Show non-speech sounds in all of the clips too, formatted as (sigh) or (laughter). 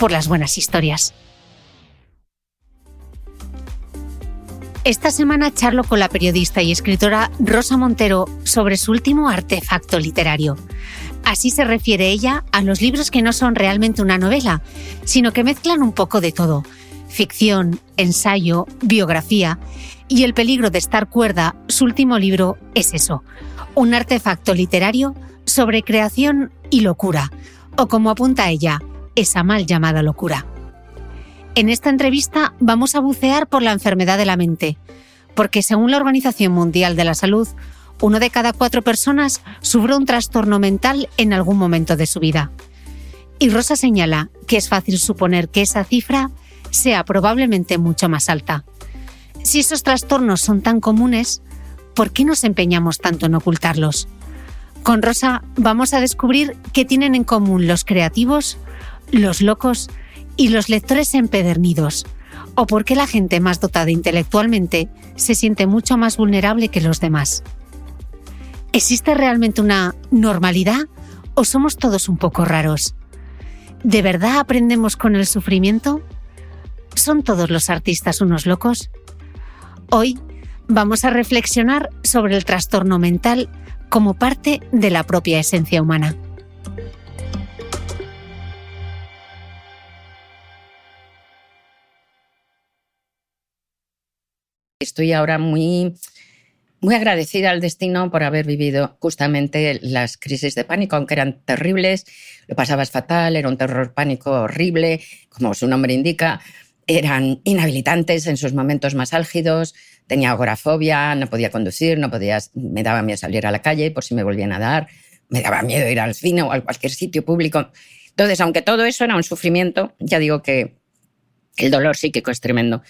por las buenas historias. Esta semana charlo con la periodista y escritora Rosa Montero sobre su último artefacto literario. Así se refiere ella a los libros que no son realmente una novela, sino que mezclan un poco de todo. Ficción, ensayo, biografía. Y El peligro de estar cuerda, su último libro, es eso. Un artefacto literario sobre creación y locura. O como apunta ella, esa mal llamada locura. En esta entrevista vamos a bucear por la enfermedad de la mente, porque según la Organización Mundial de la Salud, uno de cada cuatro personas sufre un trastorno mental en algún momento de su vida. Y Rosa señala que es fácil suponer que esa cifra sea probablemente mucho más alta. Si esos trastornos son tan comunes, ¿por qué nos empeñamos tanto en ocultarlos? Con Rosa vamos a descubrir qué tienen en común los creativos, los locos y los lectores empedernidos, o por qué la gente más dotada intelectualmente se siente mucho más vulnerable que los demás. ¿Existe realmente una normalidad o somos todos un poco raros? ¿De verdad aprendemos con el sufrimiento? ¿Son todos los artistas unos locos? Hoy vamos a reflexionar sobre el trastorno mental como parte de la propia esencia humana. Estoy ahora muy, muy agradecida al destino por haber vivido justamente las crisis de pánico, aunque eran terribles, lo pasabas fatal, era un terror pánico horrible, como su nombre indica, eran inhabilitantes en sus momentos más álgidos, tenía agorafobia, no podía conducir, no podía, me daba miedo salir a la calle por si me volvían a dar, me daba miedo ir al cine o a cualquier sitio público. Entonces, aunque todo eso era un sufrimiento, ya digo que el dolor psíquico es tremendo,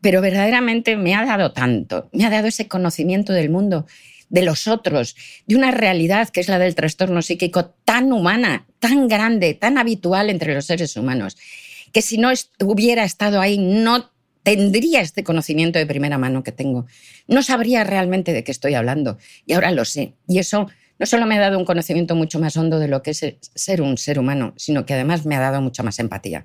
pero verdaderamente me ha dado tanto, me ha dado ese conocimiento del mundo, de los otros, de una realidad que es la del trastorno psíquico tan humana, tan grande, tan habitual entre los seres humanos, que si no hubiera estado ahí no tendría este conocimiento de primera mano que tengo. No sabría realmente de qué estoy hablando y ahora lo sé. Y eso no solo me ha dado un conocimiento mucho más hondo de lo que es ser un ser humano, sino que además me ha dado mucha más empatía.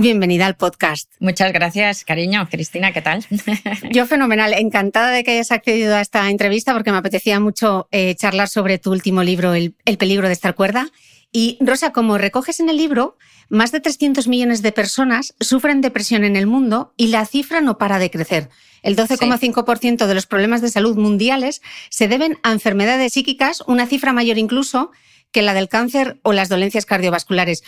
Bienvenida al podcast. Muchas gracias, cariño. Cristina, ¿qué tal? (laughs) Yo fenomenal. Encantada de que hayas accedido a esta entrevista porque me apetecía mucho eh, charlar sobre tu último libro, el, peligro de estar cuerda. Y Rosa, como recoges en el libro, más de 300 millones de personas sufren depresión en el mundo y la cifra no para de crecer. El 12,5% de los problemas de salud mundiales se deben a enfermedades psíquicas, una cifra mayor incluso que la del cáncer o las dolencias cardiovasculares.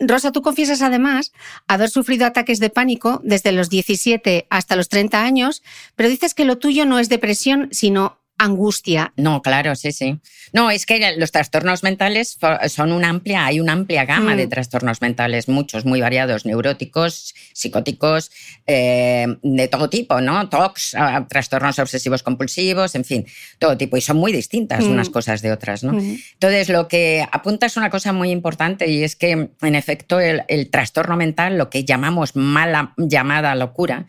Rosa, tú confiesas además haber sufrido ataques de pánico desde los 17 hasta los 30 años, pero dices que lo tuyo no es depresión, sino angustia. No, claro, sí, sí. No, es que los trastornos mentales son una amplia, hay una amplia gama de mm. trastornos mentales, muchos, muy variados, neuróticos, psicóticos, eh, de todo tipo, ¿no? TOCs, ah, trastornos obsesivos compulsivos, en fin, todo tipo. Y son muy distintas unas mm. cosas de otras, ¿no? Mm. Entonces, lo que apunta es una cosa muy importante y es que, en efecto, el trastorno mental, lo que llamamos mala llamada locura,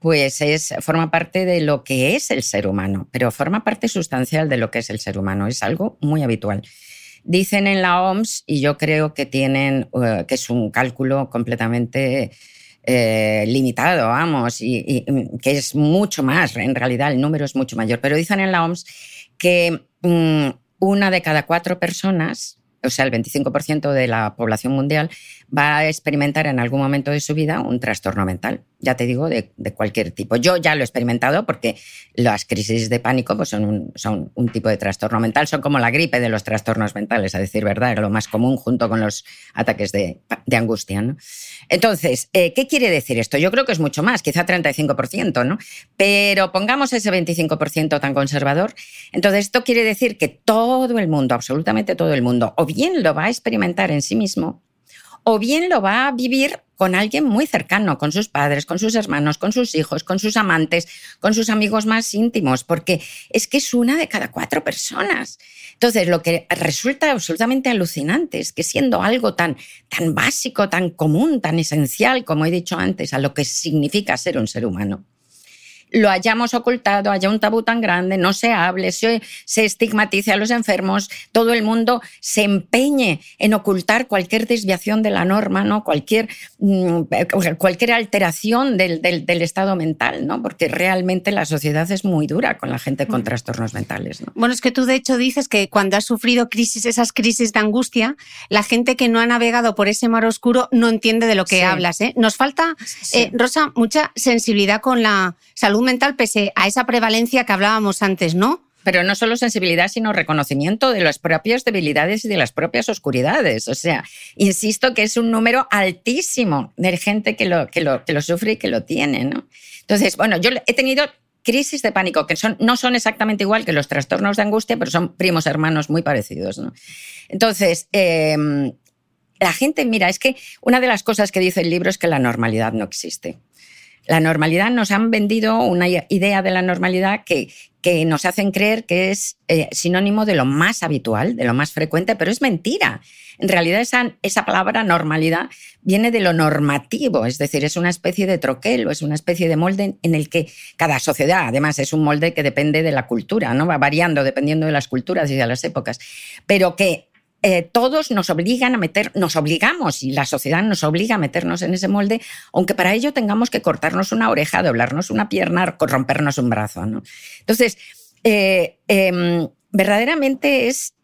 pues es, forma parte de lo que es el ser humano, pero forma parte sustancial de lo que es el ser humano. Es algo muy habitual. Dicen en la OMS, y yo creo que tienen, eh, que es un cálculo completamente eh, limitado, vamos, y, que es mucho más, en realidad el número es mucho mayor, pero dicen en la OMS que mm, una de cada cuatro personas o sea, el 25% de la población mundial va a experimentar en algún momento de su vida un trastorno mental, ya te digo, de, cualquier tipo. Yo ya lo he experimentado porque las crisis de pánico pues son, un, son un tipo de trastorno mental, son como la gripe de los trastornos mentales, a decir verdad, era lo más común junto con los ataques de, angustia. ¿no? Entonces, eh, ¿qué quiere decir esto? Yo creo que es mucho más, quizá 35%, ¿no? Pero pongamos ese 25% tan conservador. Entonces, esto quiere decir que todo el mundo, absolutamente todo el mundo, bien lo va a experimentar en sí mismo o bien lo va a vivir con alguien muy cercano, con sus padres, con sus hermanos, con sus hijos, con sus amantes, con sus amigos más íntimos, porque es que es una de cada cuatro personas. Entonces, lo que resulta absolutamente alucinante es que siendo algo tan, tan básico, tan común, tan esencial, como he dicho antes, a lo que significa ser un ser humano, lo hayamos ocultado, haya un tabú tan grande, no se hable, se, se estigmatice a los enfermos, todo el mundo se empeñe en ocultar cualquier desviación de la norma, ¿no? cualquier, mm, cualquier alteración del, del, estado mental, ¿no? porque realmente la sociedad es muy dura con la gente con trastornos mentales. ¿no? Bueno, es que tú de hecho dices que cuando has sufrido crisis, esas crisis de angustia, la gente que no ha navegado por ese mar oscuro no entiende de lo que hablas. ¿eh? Nos falta, eh, Rosa, mucha sensibilidad con la salud mental pese a esa prevalencia que hablábamos antes, ¿no? Pero no solo sensibilidad, sino reconocimiento de las propias debilidades y de las propias oscuridades. O sea, insisto que es un número altísimo de gente que lo, sufre y que lo tiene. ¿no? Entonces, bueno, yo he tenido crisis de pánico, que no son exactamente igual que los trastornos de angustia, pero son primos hermanos muy parecidos. ¿no? Entonces, em, la gente, mira, es que una de las cosas que dice el libro es que la normalidad no existe. La normalidad nos han vendido una idea de la normalidad que, que nos hacen creer que es eh, sinónimo de lo más habitual, de lo más frecuente, pero es mentira. En realidad esa, esa palabra normalidad viene de lo normativo, es decir, es una especie de troquel es una especie de molde en el que cada sociedad, además, es un molde que depende de la cultura, ¿no? Va variando dependiendo de las culturas y de las épocas, pero que eh, todos nos obligan a meter, nos obligamos y la sociedad nos obliga a meternos en ese molde, aunque para ello tengamos que cortarnos una oreja, doblarnos una pierna, rompernos un brazo. ¿no? Entonces, eh, em, verdaderamente es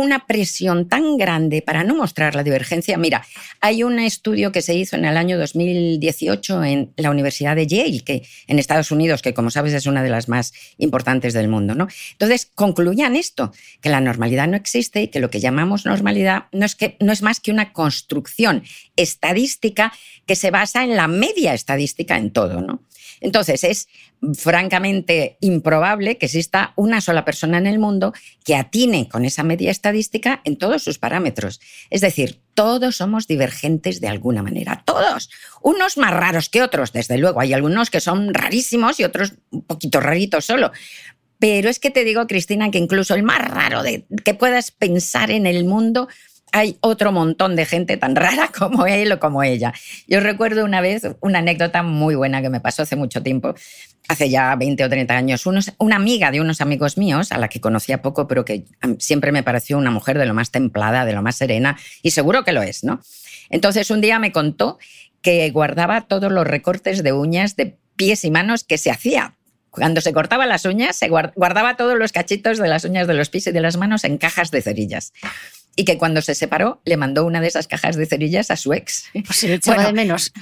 una presión tan grande para no mostrar la divergencia. Mira, hay un estudio que se hizo en el año 2018 en la Universidad de Yale, que en Estados Unidos, que como sabes es una de las más importantes del mundo, ¿no? Entonces concluían esto, que la normalidad no existe y que lo que llamamos normalidad no es que no es más que una construcción estadística que se basa en la media estadística en todo, ¿no? Entonces, es francamente improbable que exista una sola persona en el mundo que atine con esa media estadística en todos sus parámetros. Es decir, todos somos divergentes de alguna manera, todos. Unos más raros que otros, desde luego. Hay algunos que son rarísimos y otros un poquito raritos solo. Pero es que te digo, Cristina, que incluso el más raro de, que puedas pensar en el mundo hay otro montón de gente tan (laughs) rara como él o como ella. Yo recuerdo una vez una anécdota muy buena que me pasó hace mucho tiempo, hace ya 20 o 30 años. una amiga de unos amigos míos, a la que conocía poco, pero que siempre me pareció una mujer de lo más templada, de lo más serena, y seguro que lo es, ¿no? Entonces un día me contó que guardaba todos los recortes de uñas de pies y manos que se hacía cuando se cortaba las uñas, se guardaba todos los cachitos de las uñas de los pies y de las manos en cajas de cerillas y que cuando se separó le mandó una de esas cajas de cerillas a su ex. Pues se le echaba de menos.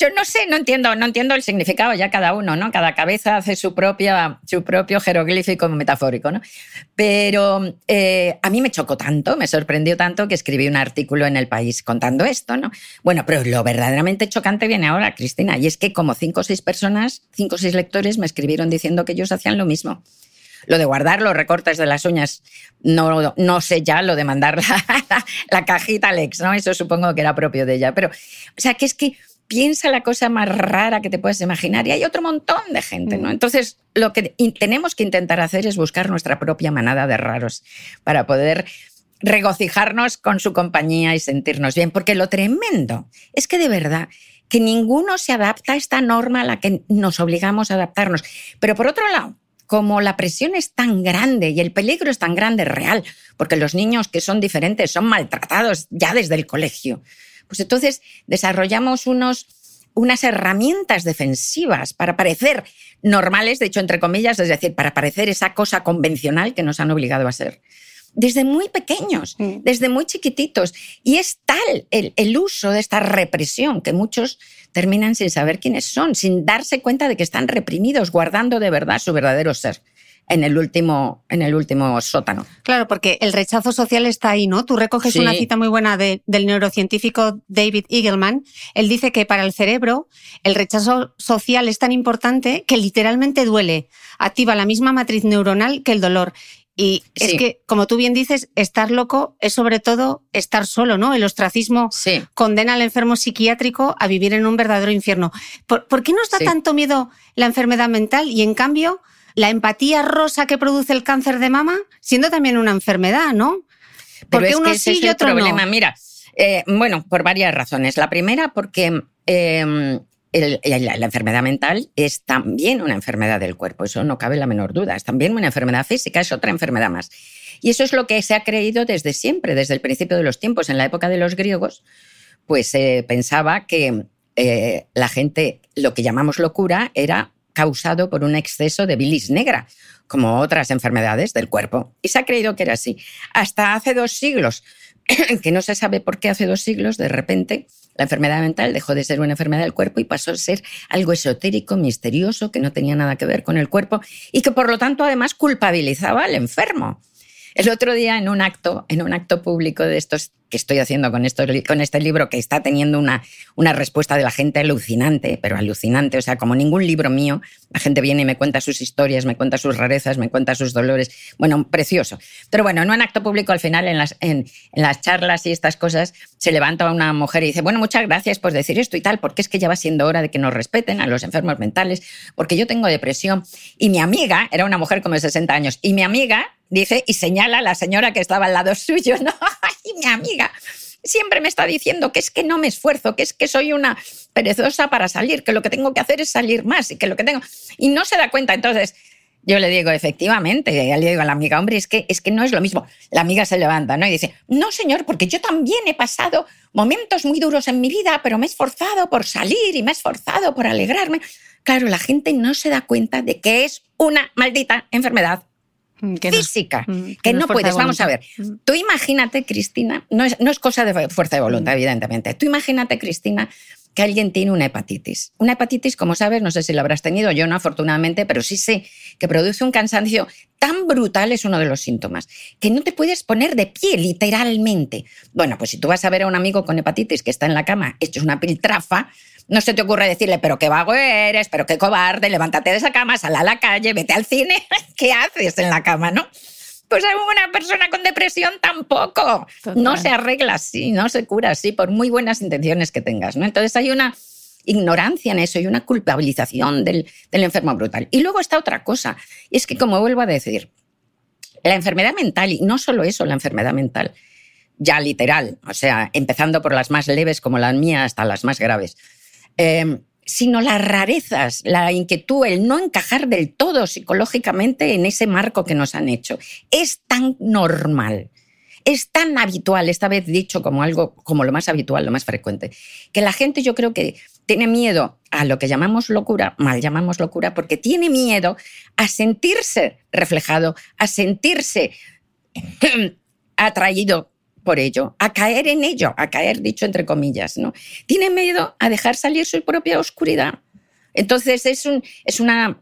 yo no sé, no entiendo, no entiendo el significado ya cada uno, ¿no? Cada cabeza hace su, propia, su propio jeroglífico metafórico, ¿no? Pero eh, a mí me chocó tanto, me sorprendió tanto que escribí un artículo en El País contando esto, ¿no? Bueno, pero lo verdaderamente chocante viene ahora, Cristina, y es que como cinco o seis personas, cinco o seis lectores me escribieron diciendo que ellos hacían lo mismo. Lo de guardar los recortes de las uñas, no, no sé ya lo de mandar la, (laughs) la cajita al ex, ¿no? Eso supongo que era propio de ella. Pero, o sea, que es que piensa la cosa más rara que te puedes imaginar y hay otro montón de gente, ¿no? Mm. Entonces, lo que tenemos que intentar hacer es buscar nuestra propia manada de raros para poder regocijarnos con su compañía y sentirnos bien, porque lo tremendo es que de verdad que ninguno se adapta a esta norma a la que nos obligamos a adaptarnos. Pero por otro lado, como la presión es tan grande y el peligro es tan grande real, porque los niños que son diferentes son maltratados ya desde el colegio, pues entonces desarrollamos unos, unas herramientas defensivas para parecer normales, de hecho, entre comillas, es decir, para parecer esa cosa convencional que nos han obligado a ser desde muy pequeños, mm. desde muy chiquititos. Y es tal el, el, uso de esta represión que muchos terminan sin saber quiénes son, sin darse cuenta de que están reprimidos, guardando de verdad su verdadero ser en el último, en el último sótano. Claro, porque el rechazo social está ahí, ¿no? Tú recoges una cita muy buena del neurocientífico David Eagleman. Él dice que para el cerebro el rechazo social es tan importante que literalmente duele. Activa la misma matriz neuronal que el dolor. Y es que, como tú bien dices, estar loco es sobre todo estar solo, ¿no? El ostracismo condena al enfermo psiquiátrico a vivir en un verdadero infierno. ¿Por, qué nos da tanto miedo la enfermedad mental y, en cambio, la empatía rosa que produce el cáncer de mama, siendo también una enfermedad, ¿no? Porque uno sí y otro problema. Mira, eh, bueno, por varias razones. La primera, porque la, enfermedad mental es también una enfermedad del cuerpo, eso no cabe la menor duda. Es también una enfermedad física, es otra enfermedad más. Y eso es lo que se ha creído desde siempre, desde el principio de los tiempos. En la época de los griegos, pues se pensaba que eh, la gente, lo que llamamos locura, era causado por un exceso de bilis negra, como otras enfermedades del cuerpo. Y se ha creído que era así. Hasta hace dos siglos, (clears throat) que no se sabe por qué hace dos siglos, de repente, la enfermedad mental dejó de ser una enfermedad del cuerpo y pasó a ser algo esotérico, misterioso, que no tenía nada que ver con el cuerpo y que por lo tanto además culpabilizaba al enfermo. El otro día en un acto, en un acto público de estos que estoy haciendo con, este libro, que está teniendo una, una respuesta de la gente alucinante, pero alucinante, o sea, como ningún libro mío, la gente viene y me cuenta sus historias, me cuenta sus rarezas, me cuenta sus dolores, bueno, precioso. Pero bueno, en un acto público al final, en las, en, las charlas y estas cosas, se levanta una mujer y dice, bueno, muchas gracias por decir esto y tal, porque es que ya va siendo hora de que nos respeten a los enfermos mentales, porque yo tengo depresión. Y mi amiga, era una mujer como de 60 años, y mi amiga dice y señala a la señora que estaba al lado (laughs) suyo, ¿no? y mi amiga siempre me está diciendo que es que no me esfuerzo, que es que soy una perezosa para salir, que lo que tengo que hacer es salir más y que lo que tengo... Y no se da cuenta. Entonces, Yo le digo, efectivamente, y le digo a la amiga, hombre, es que, es que no es lo mismo. La amiga se levanta ¿no? y dice, no, señor, porque yo también he pasado momentos muy duros en mi vida, pero me he esforzado por salir y me he esforzado por alegrarme. Claro, la gente no se da cuenta de que es una maldita enfermedad mm, física, mm, que, no, puedes. Vamos a ver, mm. tú imagínate, Cristina, no es, no es cosa de fuerza de voluntad, evidentemente. Tú imagínate, Cristina, que alguien tiene una hepatitis. Una hepatitis, como sabes, no sé si lo habrás tenido, yo no afortunadamente, pero sí sé que produce un cansancio tan brutal, es uno de los síntomas, que no te puedes poner de pie, literalmente. Bueno, pues si tú vas a ver a un amigo con hepatitis que está en la cama, hecho es una piltrafa, no se te ocurre decirle, pero qué vago eres, pero qué cobarde, levántate de esa cama, sal a la calle, vete al cine, (laughs) ¿qué haces en la cama, no? Pues una persona con depresión tampoco. No se arregla así, no se cura así, por muy buenas intenciones que tengas. ¿no? Entonces hay una ignorancia en eso y una culpabilización del, del enfermo brutal. Y luego está otra cosa, y es que, como vuelvo a decir, la enfermedad mental, y no solo eso, la enfermedad mental, ya literal, o sea, empezando por las más leves como las mías hasta las más graves. Eh, sino las rarezas, la inquietud, el no encajar del todo psicológicamente en ese marco que nos han hecho. Es tan normal, es tan habitual, esta vez dicho como algo, como lo más habitual, lo más frecuente, que la gente yo creo que tiene miedo a lo que llamamos locura, mal llamamos locura, porque tiene miedo a sentirse reflejado, a sentirse (clears throat) atraído por ello, a caer en ello, a caer, dicho entre comillas, ¿no? Tiene miedo a dejar salir su propia oscuridad. Entonces es un, es una,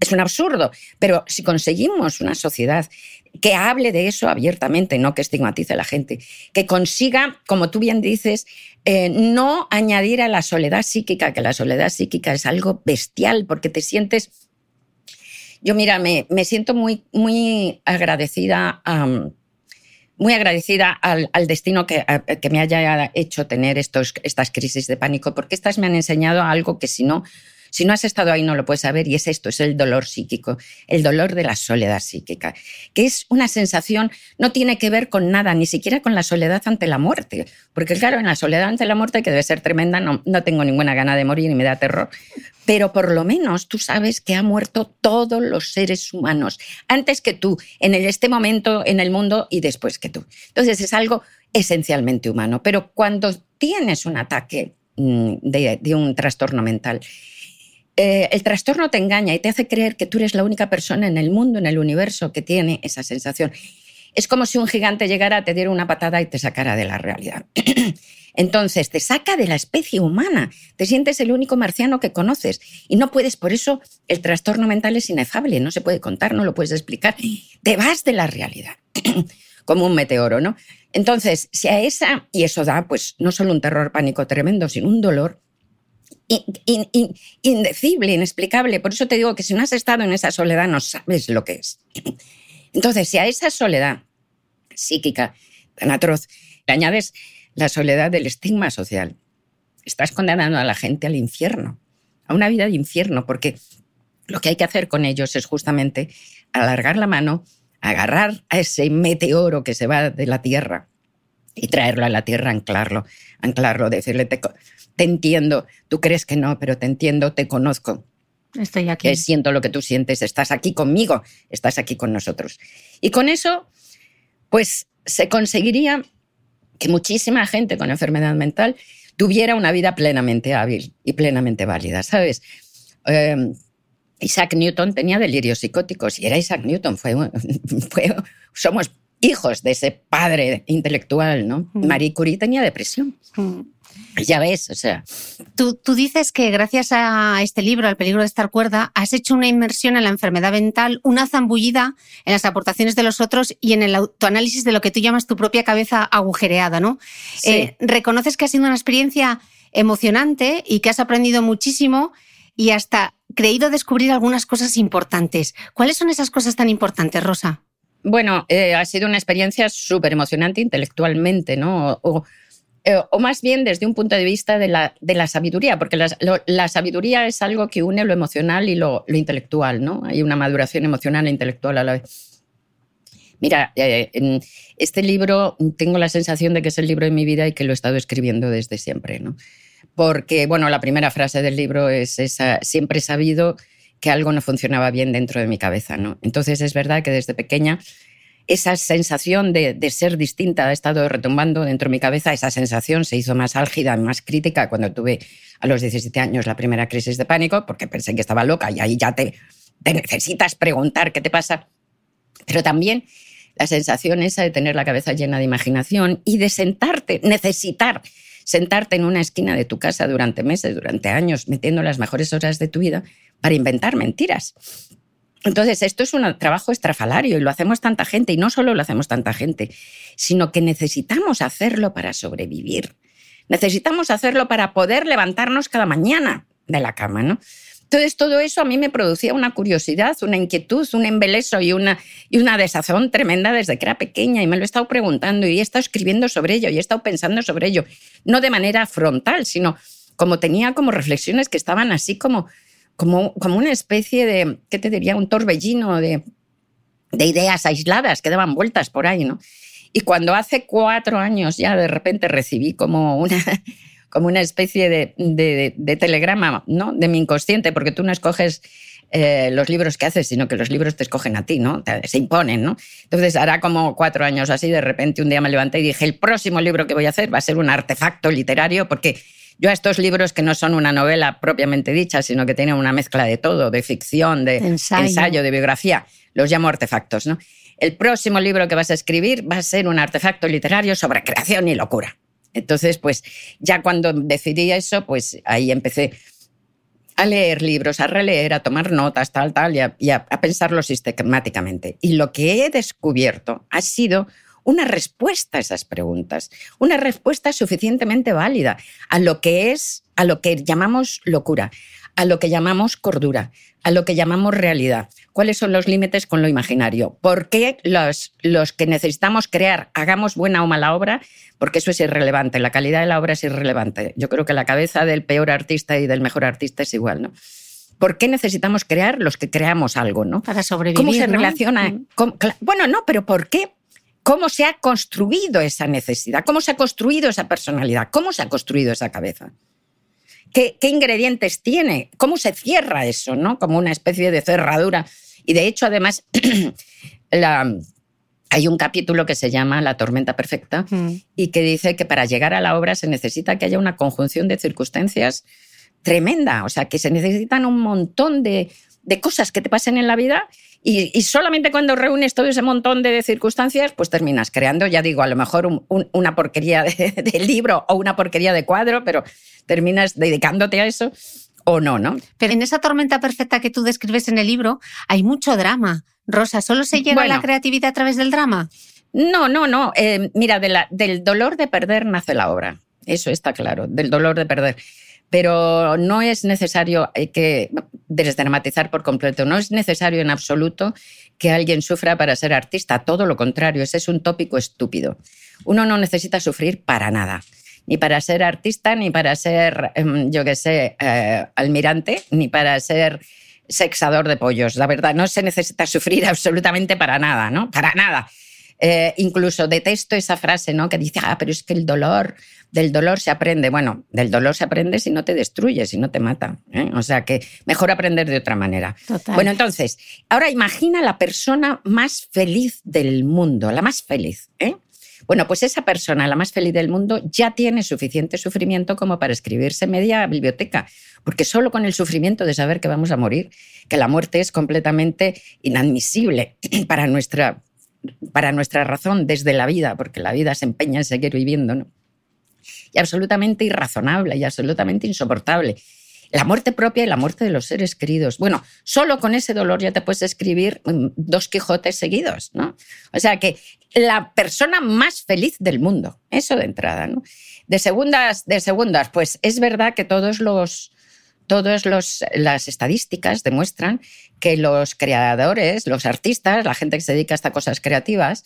es un absurdo, pero si conseguimos una sociedad que hable de eso abiertamente, no que estigmatice a la gente, que consiga, como tú bien dices, eh, no añadir a la soledad psíquica, que la soledad psíquica es algo bestial, porque te sientes... Yo, mira, me, me siento muy, muy agradecida a muy agradecida al, destino que, que, me haya hecho tener estos, estas crisis de pánico, porque estas me han enseñado algo que si no, si no has estado ahí no lo puedes saber, y es esto, es el dolor psíquico, el dolor de la soledad psíquica, que es una sensación, no tiene que ver con nada, ni siquiera con la soledad ante la muerte, porque claro, en la soledad ante la muerte, que debe ser tremenda, no, no tengo ninguna gana de morir y me da terror, pero por lo menos tú sabes que ha muerto todos los seres humanos, antes que tú, en este momento en el mundo y después que tú. Entonces es algo esencialmente humano, pero cuando tienes un ataque mm, de, un trastorno mental, eh, el trastorno te engaña y te hace creer que tú eres la única persona en el mundo, en el universo, que tiene esa sensación. Es como si un gigante llegara, te diera una patada y te sacara de la realidad. (clears throat) Entonces te saca de la especie humana, te sientes el único marciano que conoces y no puedes, por eso el trastorno mental es inefable, no se puede contar, no lo puedes explicar, te vas de la realidad, (clears throat) como un meteoro, ¿no? Entonces, si a esa, y eso da pues no solo un terror pánico tremendo, sino un dolor indecible, inexplicable, por eso te digo que si no has estado en esa soledad no sabes lo que es. Entonces, si a esa soledad psíquica tan atroz le añades la soledad del estigma social. Estás condenando a la gente al infierno, a una vida de infierno, porque lo que hay que hacer con ellos es justamente alargar la mano, agarrar a ese meteoro que se va de la Tierra y traerlo a la Tierra, anclarlo, anclarlo, decirle, te, entiendo, tú crees que no, pero te entiendo, te conozco. Estoy aquí. siento lo que tú sientes, estás aquí conmigo, estás aquí con nosotros. Y con eso, pues se conseguiría que muchísima gente con enfermedad mental tuviera una vida plenamente hábil y plenamente válida, ¿sabes? Em, Isaac Newton tenía delirios psicóticos y era Isaac Newton, fue, (laughs) fue, somos hijos de ese padre intelectual, ¿no? Mm. Marie Curie tenía depresión. Mm. (laughs) Ya ves, o sea. Tú, tú, dices que gracias a este libro, Al peligro de estar cuerda, has hecho una inmersión en la enfermedad mental, una zambullida en las aportaciones de los otros y en el autoanálisis de lo que tú llamas tu propia cabeza agujereada, ¿no? Eh, reconoces que ha sido una experiencia emocionante y que has aprendido muchísimo y hasta creído descubrir algunas cosas importantes. ¿Cuáles son esas cosas tan importantes, Rosa? Bueno, eh, ha sido una experiencia súper emocionante intelectualmente, ¿no? Eh, o más bien desde un punto de vista de la, de la sabiduría, porque la, sabiduría es algo que une lo emocional y lo, intelectual, ¿no? Hay una maduración emocional e intelectual a la vez. Mira, eh, en este libro tengo la sensación de que es el libro de mi vida y que lo he estado escribiendo desde siempre, ¿no? Porque, bueno, la primera frase del libro es esa, siempre he sabido que algo no funcionaba bien dentro de mi cabeza. ¿no? Entonces es verdad que desde pequeña esa sensación de, ser distinta ha estado retumbando dentro de mi cabeza. Esa sensación se hizo más álgida, más crítica cuando tuve a los 17 años la primera crisis de pánico, porque pensé que estaba loca y ahí ya te, te necesitas preguntar qué te pasa. Pero también la sensación esa de tener la cabeza llena de imaginación y de sentarte, necesitar sentarte en una esquina de tu casa durante meses, durante años, metiendo las mejores horas de tu vida para inventar mentiras. Entonces, esto es un trabajo estrafalario y lo hacemos tanta gente, y no solo lo hacemos tanta gente, sino que necesitamos hacerlo para sobrevivir. Necesitamos hacerlo para poder levantarnos cada mañana de la cama, ¿no? Entonces, todo eso a mí me producía una curiosidad, una inquietud, un embeleso y una, y una desazón tremenda desde que era pequeña y me lo he estado preguntando y he estado escribiendo sobre ello y he estado pensando sobre ello, no de manera frontal, sino como tenía como reflexiones que estaban así como, como, como una especie de, ¿qué te diría? Un torbellino de, de ideas aisladas que daban vueltas por ahí, ¿no? Y cuando hace cuatro años ya de repente recibí como una, (laughs) como una especie de, telegrama ¿no? de mi inconsciente, porque tú no escoges eh, los libros que haces, sino que los libros te escogen a ti, ¿no? se imponen, ¿no? Entonces, hará como cuatro años así, de repente un día me levanté y dije, el próximo libro que voy a hacer va a ser un artefacto literario, porque yo a estos libros que no son una novela propiamente dicha, sino que tienen una mezcla de todo, de ficción, de ensayo, ensayo de biografía, los llamo artefactos, ¿no? El próximo libro que vas a escribir va a ser un artefacto literario sobre creación y locura. Entonces, pues ya cuando decidí eso, pues ahí empecé a leer libros, a releer, a tomar notas, tal, tal, y a, pensarlo sistemáticamente. Y lo que he descubierto ha sido una respuesta a esas preguntas, una respuesta suficientemente válida a lo que es, a lo que llamamos locura, a lo que llamamos cordura, a lo que llamamos realidad. ¿Cuáles son los límites con lo imaginario? ¿Por qué los, los que necesitamos crear, hagamos buena o mala obra? Porque eso es irrelevante, la calidad de la obra es irrelevante. Yo creo que la cabeza del peor artista y del mejor artista es igual, ¿no? ¿Por qué necesitamos crear los que creamos algo, no? Para sobrevivir. ¿Cómo se relaciona? Bueno, no, pero ¿por qué? ¿Cómo se ha construido esa necesidad? ¿Cómo se ha construido esa personalidad? ¿Cómo se ha construido esa cabeza? ¿Qué, ingredientes tiene? ¿Cómo se cierra eso? ¿no? Como una especie de cerradura. Y de hecho, además, (clears throat) hay un capítulo que se llama La tormenta perfecta mm. y que dice que para llegar a la obra se necesita que haya una conjunción de circunstancias tremenda, o sea, que se necesitan un montón de, de cosas que te pasen en la vida y, solamente cuando reúnes todo ese montón de circunstancias, pues terminas creando, ya digo, a lo mejor una porquería (laughs) de, libro o una porquería de cuadro, pero terminas dedicándote a eso o no, ¿no? Pero en esa tormenta perfecta que tú describes en el libro hay mucho drama. Rosa, ¿solo se llega a la creatividad a través del drama? No, no, no. Eh, mira, del dolor de perder nace la obra. Eso está claro, del dolor de perder pero no es necesario hay que desdramatizar por completo, no es necesario en absoluto que alguien sufra para ser artista, todo lo contrario, ese es un tópico estúpido. Uno no necesita sufrir para nada, ni para ser artista, ni para ser, em, yo qué sé, eh, almirante, ni para ser sexador de pollos. La verdad, no se necesita sufrir absolutamente para nada, ¿no? Para nada. Eh, incluso detesto esa frase, ¿no? Que dice, ah, pero es que el dolor, del dolor se aprende. Bueno, del dolor se aprende si no te destruye, si no te mata. ¿eh? O sea que mejor aprender de otra manera. Bueno, entonces, ahora imagina la persona más feliz del mundo, la más feliz. ¿eh? Bueno, pues esa persona, la más feliz del mundo, ya tiene suficiente sufrimiento como para escribirse media biblioteca, porque solo con el sufrimiento de saber que vamos a morir, que la muerte es completamente inadmisible (clears throat) para nuestra para nuestra razón desde la vida, porque la vida se empeña en seguir viviendo. Y absolutamente irrazonable y absolutamente insoportable. La muerte propia y la muerte de los seres queridos. Bueno, solo con ese dolor ya te puedes escribir mm, dos Quijotes seguidos, ¿no? O sea que la persona más feliz del mundo, eso de entrada. De segundas, de segundas, pues es verdad que todos los, todas las estadísticas demuestran que los creadores, los artistas, la gente que se dedica a estas cosas creativas,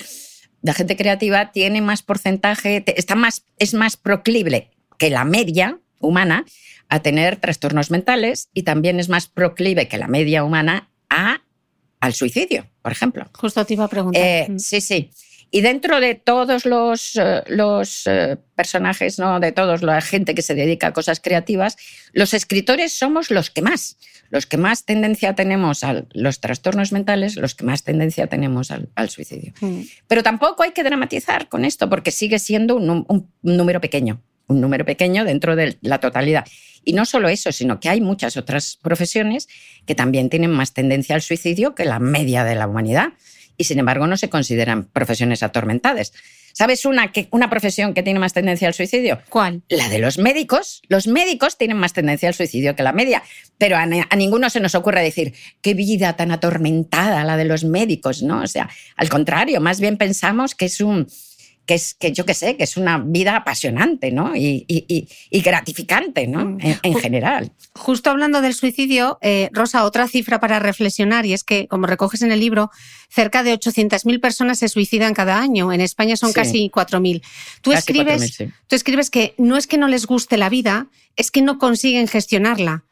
la gente creativa tiene más porcentaje, está más, es más proclive que la media humana a tener trastornos mentales y también es más proclive que la media humana a, al suicidio, por ejemplo. Justo te iba a preguntar. Eh, sí, sí. Y dentro de todos los, eh, los eh, personajes, ¿no? de toda la gente que se dedica a cosas creativas, los escritores somos los que más, los que más tendencia tenemos a los trastornos mentales, los que más tendencia tenemos al, suicidio. Mm. Pero tampoco hay que dramatizar con esto, porque sigue siendo un número pequeño, un número pequeño dentro de la totalidad. Y no solo eso, sino que hay muchas otras profesiones que también tienen más tendencia al suicidio que la media de la humanidad y sin embargo no se consideran profesiones atormentadas. ¿Sabes una, que, una profesión que tiene más tendencia al suicidio? ¿Cuál? La de los médicos. Los médicos tienen más tendencia al suicidio que la media, pero a, a, ninguno se nos ocurre decir, qué vida tan atormentada la de los médicos, ¿no? O sea, al contrario, más bien pensamos que es un, que es que yo qué sé, que es una vida apasionante ¿no? y, gratificante ¿no? Mm. en, general. Justo hablando del suicidio, eh, Rosa, otra cifra para reflexionar y es que, como recoges en el libro, cerca de 800.000 personas se suicidan cada año. En España son casi 4.000. Tú, escribes, tú escribes que no es que no les guste la vida, es que no consiguen gestionarla.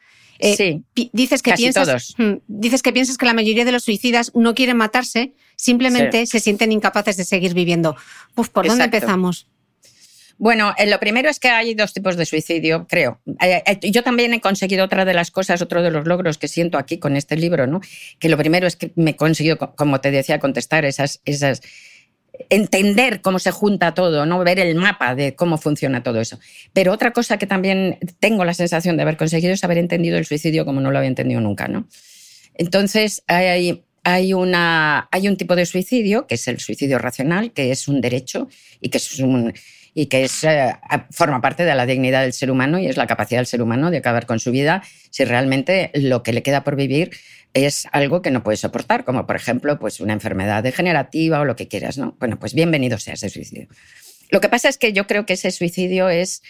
Eh, sí, dices que piensas, mm, dices que piensas que la mayoría de los suicidas no quieren matarse, simplemente se sienten incapaces de seguir viviendo. Uf, ¿por dónde empezamos? Bueno, eh, lo primero es que hay dos tipos de suicidio, creo. Eh, yo también he conseguido otra de las cosas, otro de los logros que siento aquí con este libro, ¿no? Que lo primero es que me he conseguido, como te decía, contestar esas, esas entender cómo se junta todo, ¿no? ver el mapa de cómo funciona todo eso. Pero otra cosa que también tengo la sensación de haber conseguido es haber entendido el suicidio como no lo había entendido nunca. ¿no? Entonces, hay, hay, una, hay un tipo de suicidio, que es el suicidio racional, que es un derecho y que es un, y que es, eh, forma parte de la dignidad del ser humano y es la capacidad del ser humano de acabar con su vida si realmente lo que le queda por vivir es algo que no puede soportar, como por ejemplo pues una enfermedad degenerativa o lo que quieras, ¿no? Bueno, pues bienvenido sea ese suicidio. Lo que pasa es que yo creo que ese suicidio es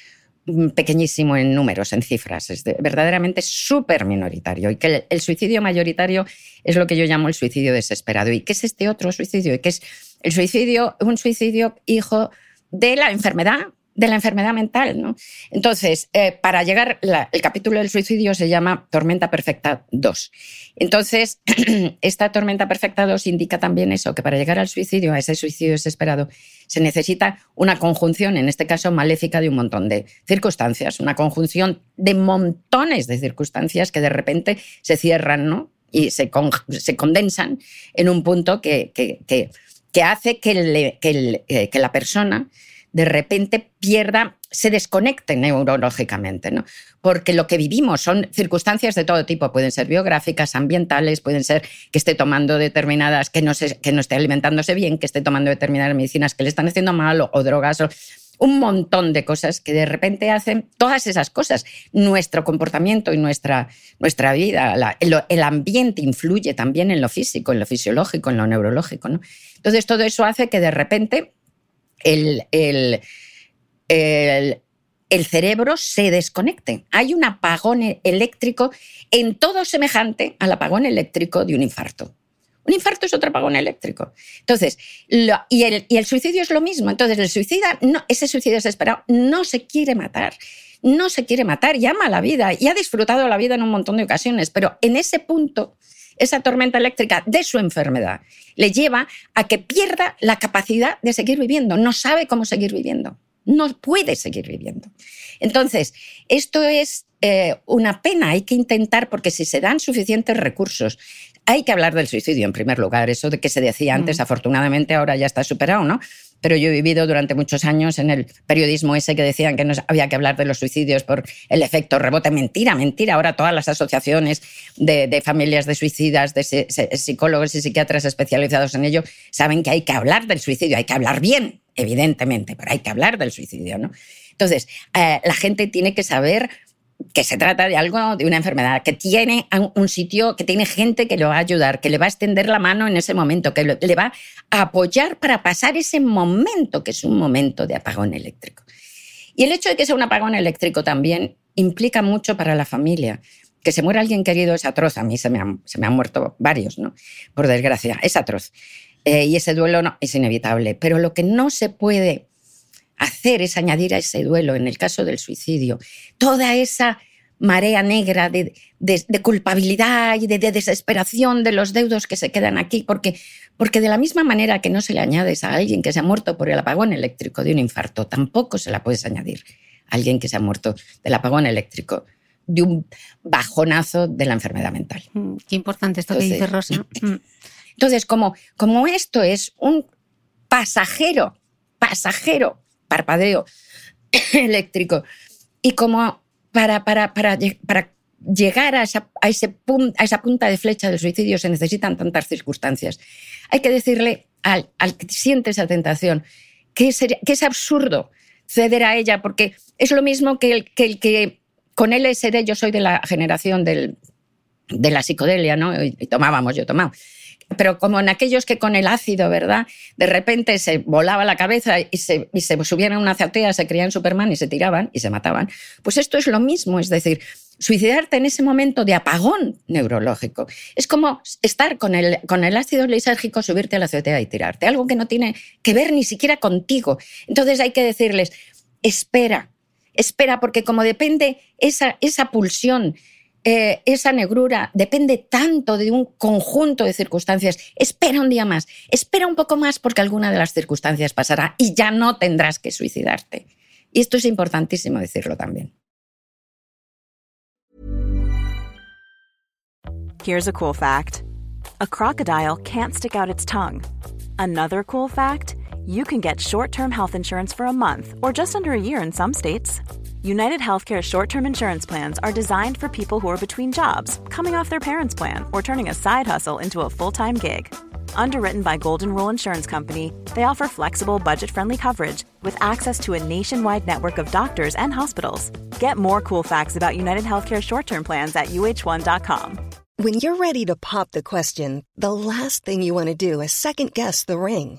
mm, pequeñísimo en números, en cifras, es verdaderamente súper minoritario y que el, suicidio mayoritario es lo que yo llamo el suicidio desesperado. ¿Y qué es este otro suicidio? ¿Y qué es el suicidio? Un suicidio hijo de la enfermedad de la enfermedad mental. ¿no? Entonces, eh, para llegar, el capítulo del suicidio se llama Tormenta Perfecta 2. Entonces, (clears throat) esta Tormenta Perfecta 2 indica también eso, que para llegar al suicidio, a ese suicidio desesperado, se necesita una conjunción, en este caso maléfica, de un montón de circunstancias, una conjunción de montones de circunstancias que de repente se cierran ¿no? y se, se condensan en un punto que, que, que, hace eh, que la persona de repente pierda, se desconecte neurológicamente, ¿no? Porque lo que vivimos son circunstancias de todo tipo, pueden ser biográficas, ambientales, pueden ser que esté tomando determinadas, que no, que no esté alimentándose bien, que esté tomando determinadas medicinas que le están haciendo mal o, drogas o un montón de cosas que de repente hacen todas esas cosas. Nuestro comportamiento y nuestra, nuestra vida, el, ambiente influye también en lo físico, en lo fisiológico, en lo neurológico. ¿no? Entonces todo eso hace que de repente el, el, el, cerebro se desconecte. Hay un apagón eléctrico en todo semejante al apagón eléctrico de un infarto. Un infarto es otro apagón eléctrico. Entonces, y, el, y, el, suicidio es lo mismo. Entonces, el suicida, no, ese suicidio desesperado no se quiere matar. No se quiere matar y ama la vida y ha disfrutado la vida en un montón de ocasiones, pero en ese punto esa tormenta eléctrica de su enfermedad le lleva a que pierda la capacidad de seguir viviendo, no sabe cómo seguir viviendo, no puede seguir viviendo. Entonces, esto es eh, una pena, hay que intentar, porque si se dan suficientes recursos, hay que hablar del suicidio en primer lugar, eso de que se decía antes, mm. afortunadamente ahora ya está superado, ¿no? Pero yo he vivido durante muchos años en el periodismo ese que decían que no había que hablar de los suicidios por el efecto rebote. Mentira, mentira. Ahora todas las asociaciones de, familias de suicidas, de psicólogos y psiquiatras especializados en ello, saben que hay que hablar del suicidio, hay que hablar bien, evidentemente, pero hay que hablar del suicidio, ¿no? Entonces, eh, la gente tiene que saber que se trata de algo, de una enfermedad, que tiene un sitio, que tiene gente que lo va a ayudar, que le va a extender la mano en ese momento, que le va a apoyar para pasar ese momento, que es un momento de apagón eléctrico. Y el hecho de que sea un apagón eléctrico también implica mucho para la familia. Que se muera alguien querido es atroz. A mí se me han, muerto varios, ¿no? Por desgracia, es atroz. Eh, y ese duelo no, es inevitable. Pero lo que no se puede hacer es añadir a ese duelo, en el caso del suicidio, toda esa marea negra de, culpabilidad y de, desesperación de los deudos que se quedan aquí, porque, porque de la misma manera que no se le añades a alguien que se ha muerto por el apagón eléctrico de un infarto, tampoco se la puedes añadir a alguien que se ha muerto del apagón eléctrico de un bajonazo de la enfermedad mental. Mm, qué importante esto que dice Rosa. (clears throat) Mm. Entonces, como, como esto es un pasajero, pasajero, parpadeo (coughs) eléctrico, y como para, para, para, para llegar a esa, a, ese a esa punta de flecha del suicidio se necesitan tantas circunstancias. Hay que decirle al, al que siente esa tentación que, que es absurdo ceder a ella, porque es lo mismo que el que, el que con LSD, yo soy de la generación del, de la psicodelia, ¿no? Y, tomábamos, yo tomaba pero como en aquellos que con el ácido, ¿verdad? De repente se volaba la cabeza y se, subían a una azotea, se creían Superman y se tiraban y se mataban. Pues esto es lo mismo, es decir, suicidarte en ese momento de apagón neurológico. Es como estar con el, con el ácido lisérgico, subirte a la azotea y tirarte, algo que no tiene que ver ni siquiera contigo. Entonces hay que decirles, espera, espera, porque como depende esa, esa pulsión, eh, esa negrura, depende tanto de un conjunto de circunstancias, espera un día más, espera un poco más porque alguna de las circunstancias pasará y ya no tendrás que suicidarte. Y esto es importantísimo decirlo también. Here's a cool fact. A crocodile can't stick out its tongue. Another cool fact. you can get short term health insurance for a month or just under a year in some states. United Healthcare short term insurance plans are designed for people who are between jobs, coming off their parents' plan, or turning a side hustle into a full time gig. Underwritten by Golden Rule Insurance Company, they offer flexible, budget friendly coverage with access to a nationwide network of doctors and hospitals. Get more cool facts about United Healthcare short term plans at uh1.com. When you're ready to pop the question, the last thing you want to do is second guess the ring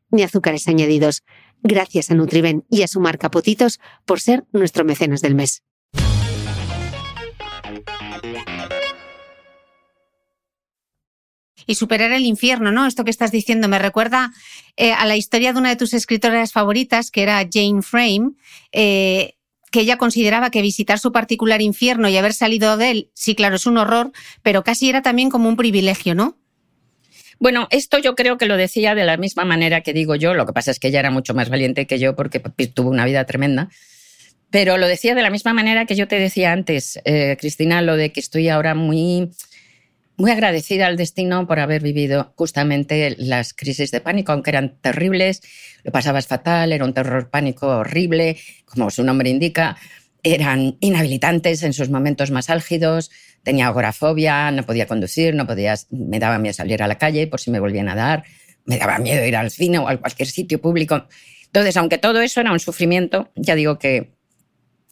ni azúcares añadidos. Gracias a Nutriben y a su marca Potitos por ser nuestro mecenas del mes. Y superar el infierno, ¿no? Esto que estás diciendo me recuerda eh, a la historia de una de tus escritoras favoritas, que era Jane Frame, eh, que ella consideraba que visitar su particular infierno y haber salido de él, sí, claro, es un horror, pero casi era también como un privilegio, ¿no? Bueno, esto yo creo que lo decía de la misma manera que digo yo, lo que pasa es que ella era mucho más valiente que yo porque tuvo una vida tremenda, pero lo decía de la misma manera que yo te decía antes, eh, Cristina, lo de que estoy ahora muy, muy agradecida al destino por haber vivido justamente las crisis de pánico, aunque eran terribles, lo pasabas fatal, era un terror pánico horrible, como su nombre indica, eran inhabilitantes en sus momentos más álgidos, tenía agorafobia, no podía conducir, no podía, me daba miedo salir a la calle por si me volvían a dar, me daba miedo ir al cine o a cualquier sitio público. Entonces, aunque todo eso era un sufrimiento, ya digo que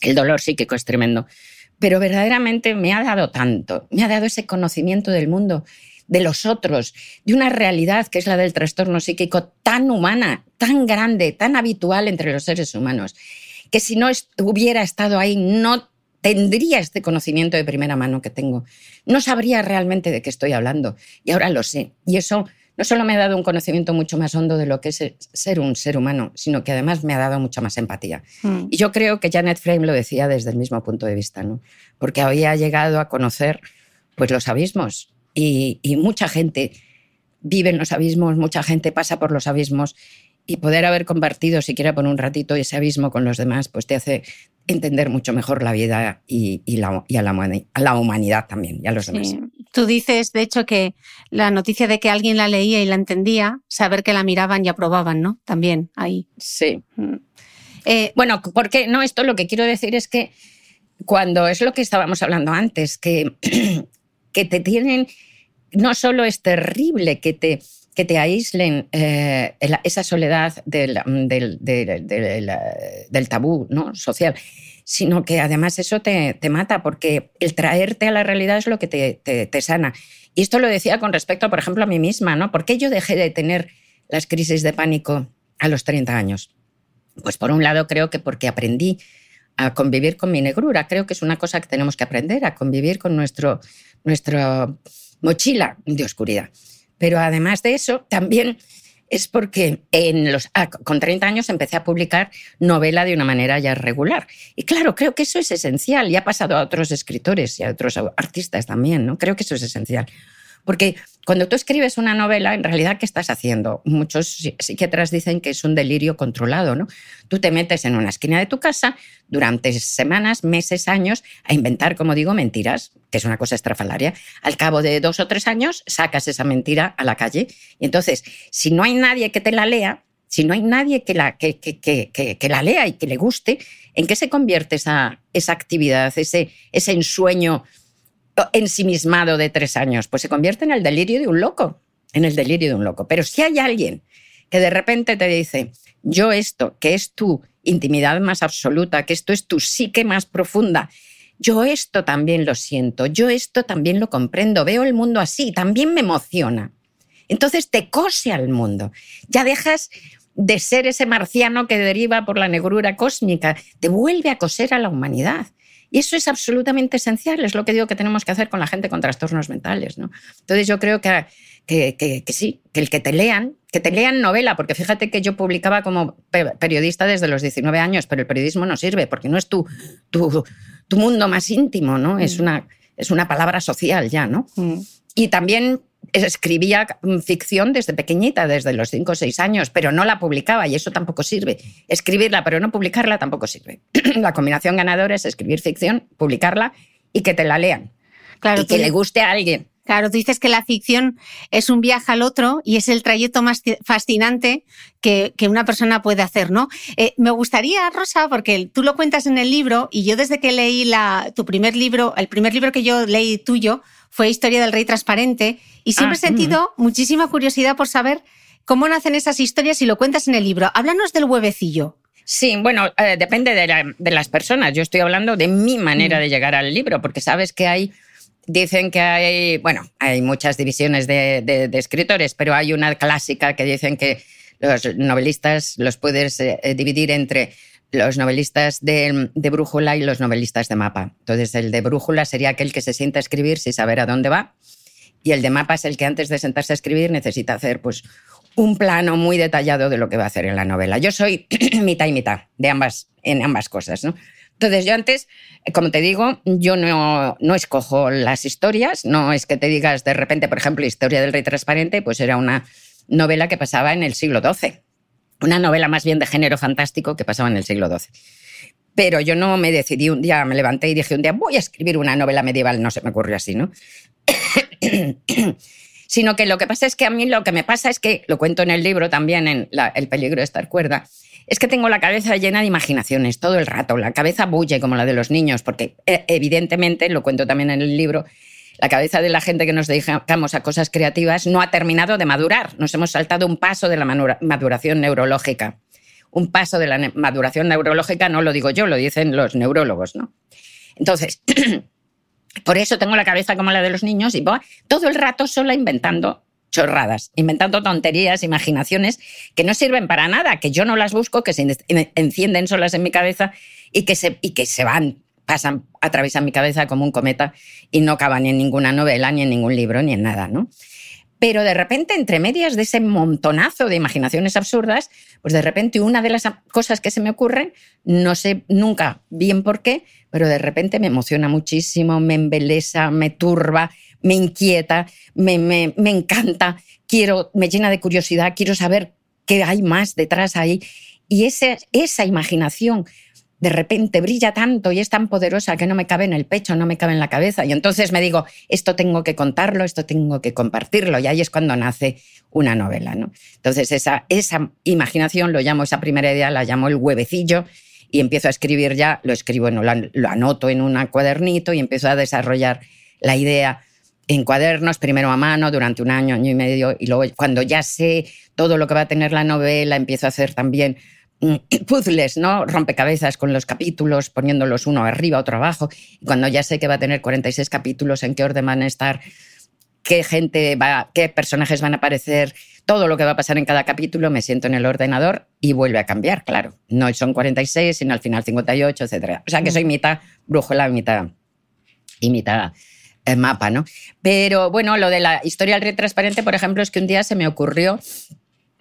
el dolor psíquico es tremendo, pero verdaderamente me ha dado tanto, me ha dado ese conocimiento del mundo, de los otros, de una realidad que es la del trastorno psíquico tan humana, tan grande, tan habitual entre los seres humanos, que si no hubiera estado ahí no tendría este conocimiento de primera mano que tengo. No sabría realmente de qué estoy hablando y ahora lo sé. Y eso no solo me ha dado un conocimiento mucho más hondo de lo que es ser un ser humano, sino que además me ha dado mucha más empatía. Mm. Y yo creo que Janet Frame lo decía desde el mismo punto de vista, ¿no? porque había llegado a conocer pues, los abismos y, y mucha gente vive en los abismos, mucha gente pasa por los abismos y poder haber compartido siquiera por un ratito ese abismo con los demás, pues te hace entender mucho mejor la vida y, la, a, la, humanidad también y a los demás. Tú dices, de hecho, que la noticia de que alguien la leía y la entendía, saber que la miraban y aprobaban, ¿no? También ahí. Sí. Mm. Eh, bueno, porque no, esto lo que quiero decir es que cuando es lo que estábamos hablando antes, que, (clears throat) que te tienen, no solo es terrible que te que te aíslen eh, esa soledad del, del, tabú ¿no? social, sino que además eso te, te, mata, porque el traerte a la realidad es lo que te, te, sana. Y esto lo decía con respecto, por ejemplo, a mí misma, ¿no? ¿Por qué yo dejé de tener las crisis de pánico a los 30 años? Pues por un lado creo que porque aprendí a convivir con mi negrura. Creo que es una cosa que tenemos que aprender, a convivir con nuestro, nuestra mochila de oscuridad. Pero además de eso, también es porque ah, con 30 años empecé a publicar novela de una manera ya regular. Y claro, creo que eso es esencial y ha pasado a otros escritores y a otros artistas también, ¿no? Creo que eso es esencial. Porque cuando tú escribes una novela, en realidad, ¿qué estás haciendo? Muchos psiquiatras dicen que es un delirio controlado, ¿no? Tú te metes en una esquina de tu casa durante semanas, meses, años a inventar, como digo, mentiras, que es una cosa estrafalaria. Al cabo de dos o tres años, sacas esa mentira a la calle. Y entonces, si no hay nadie que te la lea, si no hay nadie que la, que, que, que, la lea y que le guste, ¿en qué se convierte esa, esa actividad, ese, ese ensueño ensimismado de tres años, pues se convierte en el delirio de un loco, en el delirio de un loco. Pero si hay alguien que de repente te dice, yo esto, que es tu intimidad más absoluta, que esto es tu psique más profunda, yo esto también lo siento, yo esto también lo comprendo, veo el mundo así, también me emociona. Entonces te cose al mundo. Ya dejas de ser ese marciano que deriva por la negrura cósmica, te vuelve a coser a la humanidad. Y eso es absolutamente esencial, es lo que digo que tenemos que hacer con la gente con trastornos mentales. ¿no? Entonces yo creo que, que, sí, que el que te lean, que te lean novela, porque fíjate que yo publicaba como periodista desde los 19 años, pero el periodismo no sirve porque no es tu, tu, tu mundo más íntimo, ¿no? Es, mm. una, es una palabra social ya, ¿no? Mm. Y también escribía ficción desde pequeñita, desde los 5 o 6 años, pero no la publicaba y eso tampoco sirve. Escribirla, pero no publicarla tampoco sirve. (clears throat) la combinación ganadora es escribir ficción, publicarla y que te la lean. Claro, y que le guste a alguien. Claro, tú dices que la ficción es un viaje al otro y es el trayecto más fascinante que, una persona puede hacer, ¿no? Eh, me gustaría, Rosa, porque tú lo cuentas en el libro y yo desde que leí la, tu primer libro, el primer libro que yo leí tuyo fue Historia del Rey Transparente y siempre he ah, sentido muchísima curiosidad por saber cómo nacen esas historias y lo cuentas en el libro. Háblanos del huevecillo. Sí, bueno, eh, depende de, las personas. Yo estoy hablando de mi manera mm. de llegar al libro, porque sabes que hay dicen que hay, bueno, hay muchas divisiones de, escritores, pero hay una clásica que dicen que los novelistas los puedes eh, dividir entre los novelistas de, brújula y los novelistas de mapa. Entonces, el de brújula sería aquel que se sienta a escribir sin saber a dónde va, y el de mapa es el que antes de sentarse a escribir necesita hacer pues, un plano muy detallado de lo que va a hacer en la novela. Yo soy (clears throat) mitad y mitad de ambas, en ambas cosas, ¿no? Entonces yo antes, eh, como te digo, yo no, no escojo las historias, no es que te digas de repente, por ejemplo, Historia del Rey Transparente, pues era una novela que pasaba en el siglo XII, una novela más bien de género fantástico que pasaba en el siglo XII. Pero yo no me decidí un día, me levanté y dije un día, voy a escribir una novela medieval, no se me ocurrió así, ¿no? (coughs) Sino que lo que pasa es que a mí lo que me pasa es que, lo cuento en el libro también, en El peligro de estar cuerda, es que tengo la cabeza llena de imaginaciones todo el rato, la cabeza bulle como la de los niños, porque eh, evidentemente, lo cuento también en el libro, la cabeza de la gente que nos dedicamos a cosas creativas no ha terminado de madurar. Nos hemos saltado un paso de la maduración neurológica. Un paso de la maduración neurológica no lo digo yo, lo dicen los neurólogos, ¿no? Entonces, (clears throat) por eso tengo la cabeza como la de los niños y todo el rato sola inventando chorradas, inventando tonterías, imaginaciones que no sirven para nada, que yo no las busco, que se encienden solas en mi cabeza y que se, y que se van, pasan, atraviesan mi cabeza como un cometa y no acaban ni en ninguna novela, ni en ningún libro, ni en nada, ¿no? Pero de repente, entre medias de ese montonazo de imaginaciones absurdas, pues de repente una de las cosas que se me ocurren, no sé nunca bien por qué, pero de repente me emociona muchísimo, me embelesa, me turba, me inquieta, me, me, me encanta, quiero, me llena de curiosidad, quiero saber qué hay más detrás ahí. Y ese, esa imaginación de repente brilla tanto y es tan poderosa que no me cabe en el pecho, no me cabe en la cabeza. Y entonces me digo, esto tengo que contarlo, esto tengo que compartirlo. Y ahí es cuando nace una novela. ¿no? Entonces esa, esa imaginación, lo llamo, esa primera idea, la llamo el huevecillo y empiezo a escribir ya, lo escribo, lo, lo anoto en un cuadernito y empiezo a desarrollar la idea en cuadernos, primero a mano, durante un año, año y medio, y luego cuando ya sé todo lo que va a tener la novela, empiezo a hacer también (clears throat) puzzles, ¿no? Rompecabezas con los capítulos, poniéndolos uno arriba, otro abajo. Y cuando ya sé que va a tener 46 capítulos, en qué orden van a estar, qué gente va, qué personajes van a aparecer, todo lo que va a pasar en cada capítulo, me siento en el ordenador y vuelve a cambiar, claro. No son 46, sino al final 58, etc. O sea que soy mitad brújula, mitad y mitad mapa, ¿no? Pero bueno, lo de la historia del río transparente, por ejemplo, es que un día se me ocurrió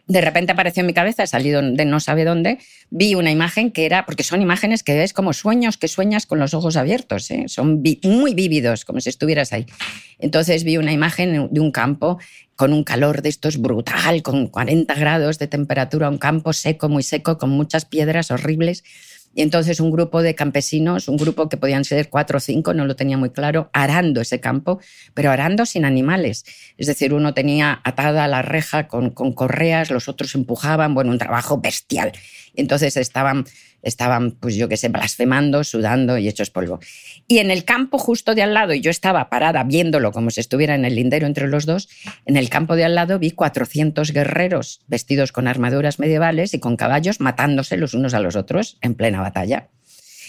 de repente apareció en mi cabeza, salido de no sabe dónde, vi una imagen que era, porque son imágenes que ves como sueños, que sueñas con los ojos abiertos, ¿eh? son muy vívidos, como si estuvieras ahí. Entonces vi una imagen de un campo con un calor de estos brutal, con 40 grados de temperatura, un campo seco, muy seco, con muchas piedras horribles. Y entonces un grupo de campesinos, un grupo que podían ser cuatro o cinco, no lo tenía muy claro, arando ese campo, pero arando sin animales. Es decir, uno tenía atada la reja con, con correas, los otros empujaban, bueno, un trabajo bestial. Entonces estaban estaban, pues yo qué sé, blasfemando, sudando y hechos polvo. Y en el campo justo de al lado, y yo estaba parada viéndolo como si estuviera en el lindero entre los dos, en el campo de al lado vi 400 guerreros vestidos con armaduras medievales y con caballos matándose los unos a los otros en plena batalla.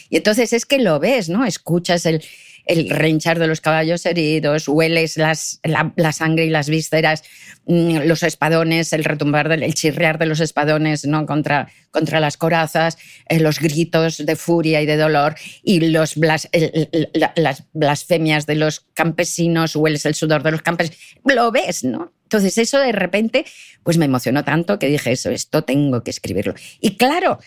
Y entonces es que lo ves, ¿no? Escuchas el, el renchar de los caballos heridos, hueles las, la, sangre y las vísceras, mm, los espadones, el retumbar, del, el chirriar de los espadones ¿no? contra, contra las corazas, eh, los gritos de furia y de dolor y los las blasfemias de los campesinos, hueles el sudor de los campesinos. Lo ves, ¿no? Entonces eso de repente pues me emocionó tanto que dije eso, esto tengo que escribirlo. Y claro,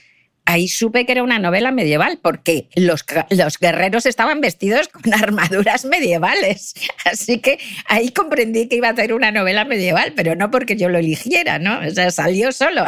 ahí supe que era una novela medieval, porque los, los, guerreros estaban vestidos con (laughs) armaduras medievales. Así que ahí comprendí que iba a ser una novela medieval, pero no porque yo lo eligiera, ¿no? O sea, salió solo.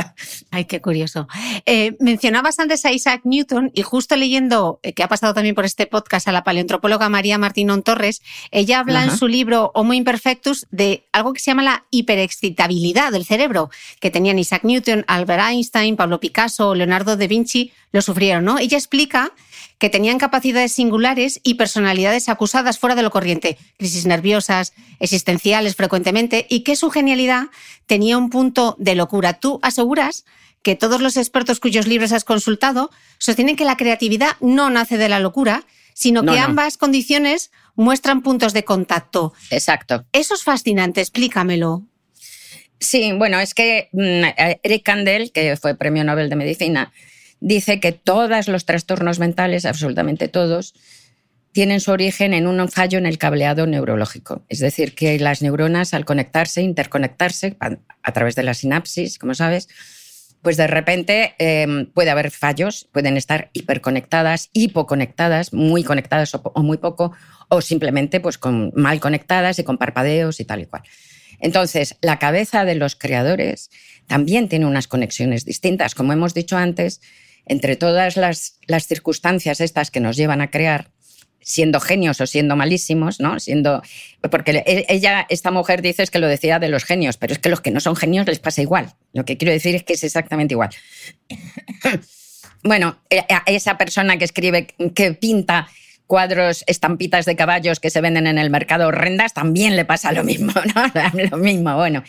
Ay, qué curioso. Eh, mencionabas antes a Isaac Newton y justo leyendo, eh, que ha pasado también por este podcast, a la paleontróloga María Martínón Torres, ella habla en su libro Homo Imperfectus de algo que se llama la hiperexcitabilidad del cerebro, que tenían Isaac Newton, Albert Einstein, Pablo Picasso, Leonardo da Vinci, lo sufrieron, ¿no? Ella explica que tenían capacidades singulares y personalidades acusadas fuera de lo corriente, crisis nerviosas, existenciales frecuentemente, y que su genialidad tenía un punto de locura. Tú aseguras que todos los expertos cuyos libros has consultado sostienen que la creatividad no nace de la locura, sino que ambas condiciones muestran puntos de contacto. Exacto. Eso es fascinante, explícamelo. Sí, bueno, es que mm, Eric Kandel, que fue premio Nobel de Medicina, dice que todos los trastornos mentales, absolutamente todos, tienen su origen en un fallo en el cableado neurológico. Es decir, que las neuronas al conectarse, interconectarse a, través de la sinapsis, como sabes, pues de repente em, puede haber fallos, pueden estar hiperconectadas, hipoconectadas, muy conectadas o, muy poco, o simplemente pues mal conectadas y con parpadeos y tal y cual. Entonces, la cabeza de los creadores también tiene unas conexiones distintas. Como hemos dicho antes, entre todas las, circunstancias estas que nos llevan a crear, siendo genios o siendo malísimos, ¿no? Siendo. Porque e, ella, esta mujer, dice que lo decía de los genios, pero es que los que no son genios les pasa igual. Lo que quiero decir es que es exactamente igual. bueno, e, esa persona que escribe, que pinta cuadros, estampitas de caballos que se venden en el mercado horrendas, también le pasa lo mismo, (laughs) ¿no? (laughs) lo mismo, bueno,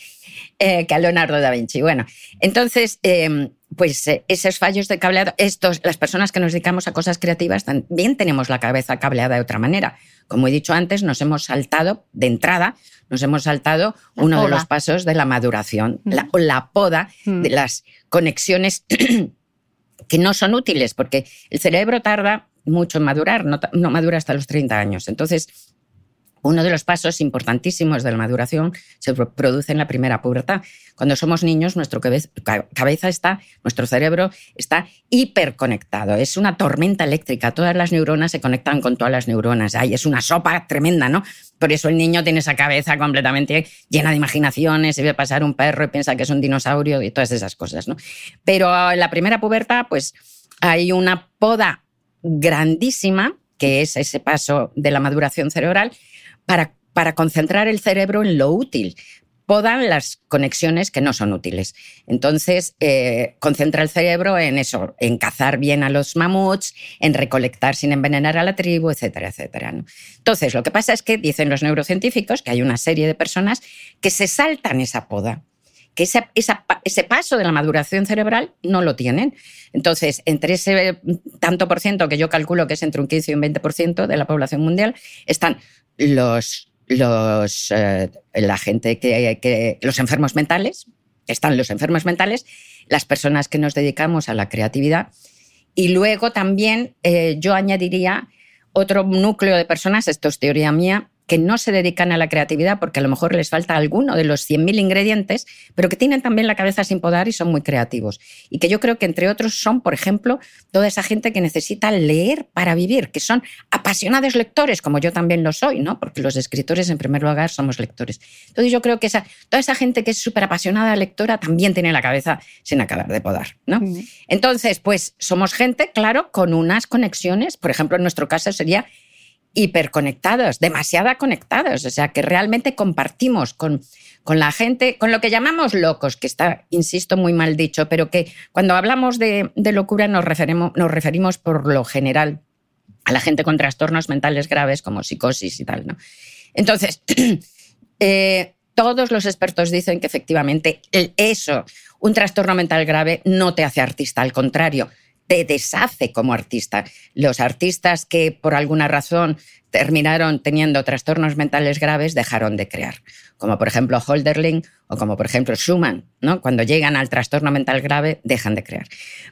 eh, que a Leonardo da Vinci. Bueno, entonces, em, pues eh, esos fallos de cableado, estos, las personas que nos dedicamos a cosas creativas también tenemos la cabeza cableada de otra manera. Como he dicho antes, nos hemos saltado de entrada, nos hemos saltado uno de los pasos de la maduración, mm. la, la, poda mm. de las conexiones (clears throat) que no son útiles, porque el cerebro tarda mucho en madurar, no, no madura hasta los 30 años. Entonces, uno de los pasos importantísimos de la maduración se produce en la primera pubertad. Cuando somos niños, nuestra cabeza está, nuestro cerebro está hiperconectado. Es una tormenta eléctrica. Todas las neuronas se conectan con todas las neuronas. Ay, es una sopa tremenda, ¿no? Por eso el niño tiene esa cabeza completamente llena de imaginaciones, se ve pasar un perro y piensa que es un dinosaurio y todas esas cosas, ¿no? Pero en la primera pubertad, pues hay una poda grandísima, que es ese paso de la maduración cerebral, para, concentrar el cerebro en lo útil. Podan las conexiones que no son útiles. Entonces, eh, concentra el cerebro en eso, en cazar bien a los mamuts, en recolectar sin envenenar a la tribu, etcétera, etcétera. Entonces, lo que pasa es que dicen los neurocientíficos que hay una serie de personas que se saltan esa poda que ese, ese, paso de la maduración cerebral no lo tienen. Entonces, entre ese tanto por ciento que yo calculo que es entre un 15 y un 20% de la población mundial, están los, los, eh, la gente que, los enfermos mentales, están los enfermos mentales, las personas que nos dedicamos a la creatividad. Y luego también eh, yo añadiría otro núcleo de personas, esto es teoría mía, que no se dedican a la creatividad porque a lo mejor les falta alguno de los 100.000 ingredientes, pero que tienen también la cabeza sin podar y son muy creativos. Y que yo creo que entre otros son, por ejemplo, toda esa gente que necesita leer para vivir, que son apasionados lectores, como yo también lo soy, ¿no? Porque los escritores en primer lugar somos lectores. Entonces yo creo que esa, toda esa gente que es súper apasionada lectora también tiene la cabeza sin acabar de podar, ¿no? Entonces, pues somos gente, claro, con unas conexiones, por ejemplo, en nuestro caso sería hiperconectados, demasiado conectados, o sea, que realmente compartimos con, con la gente, con lo que llamamos locos, que está, insisto, muy mal dicho, pero que cuando hablamos de, locura nos referimos, por lo general a la gente con trastornos mentales graves como psicosis y tal. ¿no? Entonces, (clears throat) eh, todos los expertos dicen que efectivamente eso, un trastorno mental grave, no te hace artista, al contrario, te deshace como artista. Los artistas que por alguna razón terminaron teniendo trastornos mentales graves dejaron de crear, como por ejemplo Holderling o como por ejemplo Schumann, ¿no? Cuando llegan al trastorno mental grave dejan de crear.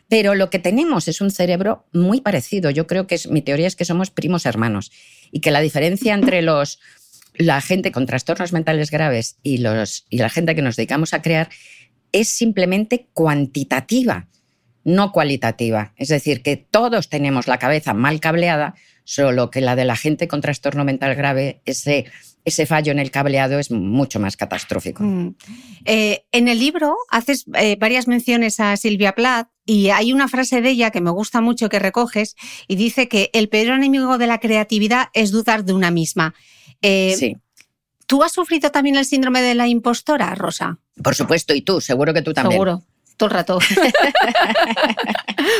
Pero lo que tenemos es un cerebro muy parecido. Yo creo que es, mi teoría es que somos primos hermanos y que la diferencia entre los la gente con trastornos mentales graves y, los, y la gente que nos dedicamos a crear es simplemente cuantitativa no cualitativa. Es decir, que todos tenemos la cabeza mal cableada, solo que la de la gente con trastorno mental grave, ese, ese fallo en el cableado es mucho más catastrófico. Mm. Eh, en el libro haces eh, varias menciones a Silvia Plath y hay una frase de ella que me gusta mucho que recoges y dice que el peor enemigo de la creatividad es dudar de una misma. Eh, sí. ¿Tú has sufrido también el síndrome de la impostora, Rosa? Por supuesto, y tú, seguro que tú también. Seguro todo el rato.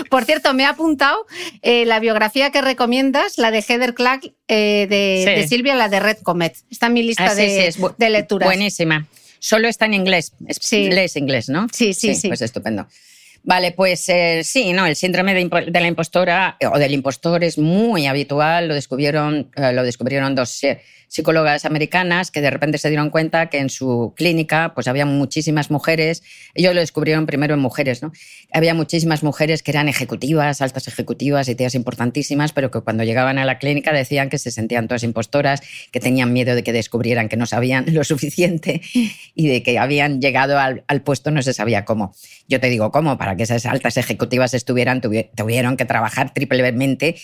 Por cierto, me ha apuntado eh, la biografía que recomiendas, la de Heather Clark eh, de, Silvia, la de Red Comet. Está en mi lista ah, de, de, lecturas. Buenísima. Solo está en inglés. Sí. Lees inglés, ¿no? Sí, sí, sí. Pues estupendo. Vale, pues eh, sí, no, el síndrome de, la impostora o del impostor es muy habitual. Lo descubrieron, lo descubrieron dos psicólogas americanas que de repente se dieron cuenta que en su clínica pues había muchísimas mujeres, ellos lo descubrieron primero en mujeres, ¿no? Había muchísimas mujeres que eran ejecutivas, altas ejecutivas y tías importantísimas, pero que cuando llegaban a la clínica decían que se sentían todas impostoras, que tenían miedo de que descubrieran que no sabían lo suficiente y de que habían llegado al, al puesto no se sabía cómo. Yo te digo cómo, para que esas altas ejecutivas estuvieran, tuvieron que trabajar triplemente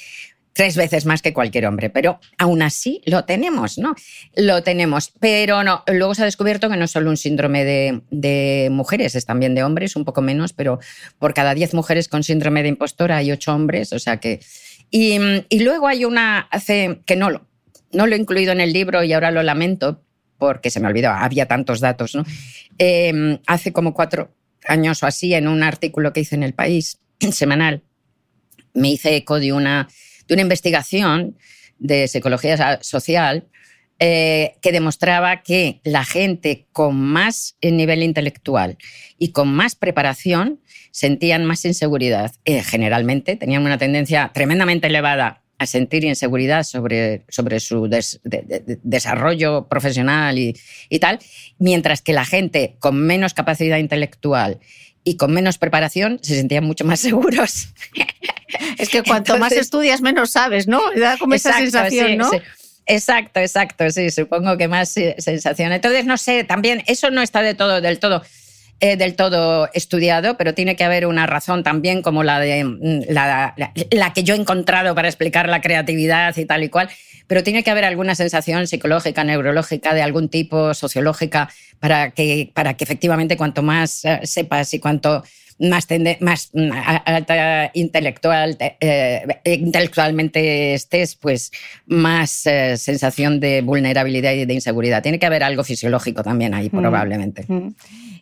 tres veces más que cualquier hombre, pero aún así lo tenemos, ¿no? Lo tenemos, pero no, luego se ha descubierto que no es solo un síndrome de, mujeres, es también de hombres, un poco menos, pero por cada diez mujeres con síndrome de impostora hay ocho hombres, o sea que... Y, luego hay una, hace, que no lo, no lo he incluido en el libro y ahora lo lamento porque se me olvidó, había tantos datos, ¿no? Em, hace como cuatro años o así, en un artículo que hice en El País, (clears throat) semanal, me hice eco de una de una investigación de psicología social eh, que demostraba que la gente con más nivel intelectual y con más preparación sentían más inseguridad. Eh, generalmente tenían una tendencia tremendamente elevada a sentir inseguridad sobre, sobre su desarrollo profesional y, y, tal, mientras que la gente con menos capacidad intelectual y con menos preparación se sentían mucho más (laughs) seguros. Es que cuanto más estudias, menos sabes, ¿no? Da como esa sensación, ¿no? Exacto, exacto, sí, supongo que más sensación. Entonces, no sé, también eso no está de todo, del todo. Eh, del todo estudiado, pero tiene que haber una razón también como la de mm, la, la, que yo he encontrado para explicar la creatividad y tal y cual, pero tiene que haber alguna sensación psicológica, neurológica, de algún tipo, sociológica, para que, para que efectivamente cuanto más eh, sepas y cuanto más, más mm, alta intelectual, eh, intelectualmente estés, pues más eh, sensación de vulnerabilidad y de inseguridad. Tiene que haber algo fisiológico también ahí, mm. probablemente. Mm.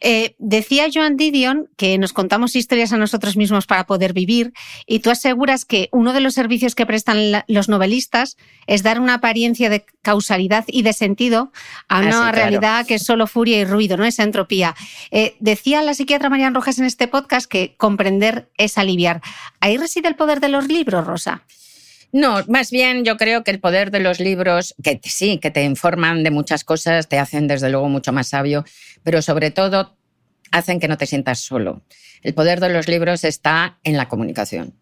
Eh, decía Joan Didion que nos contamos historias a nosotros mismos para poder vivir y tú aseguras que uno de los servicios que prestan los novelistas es dar una apariencia de causalidad y de sentido a ah, una realidad que es solo furia y ruido, ¿no? Esa entropía. Eh, decía la psiquiatra Marian Rojas en este podcast que comprender es aliviar. ¿Ahí reside el poder de los libros, Rosa? No, más bien yo creo que el poder de los libros, que sí, que te informan de muchas cosas, te hacen desde luego mucho más sabio, pero sobre todo hacen que no te sientas solo. El poder de los libros está en la comunicación.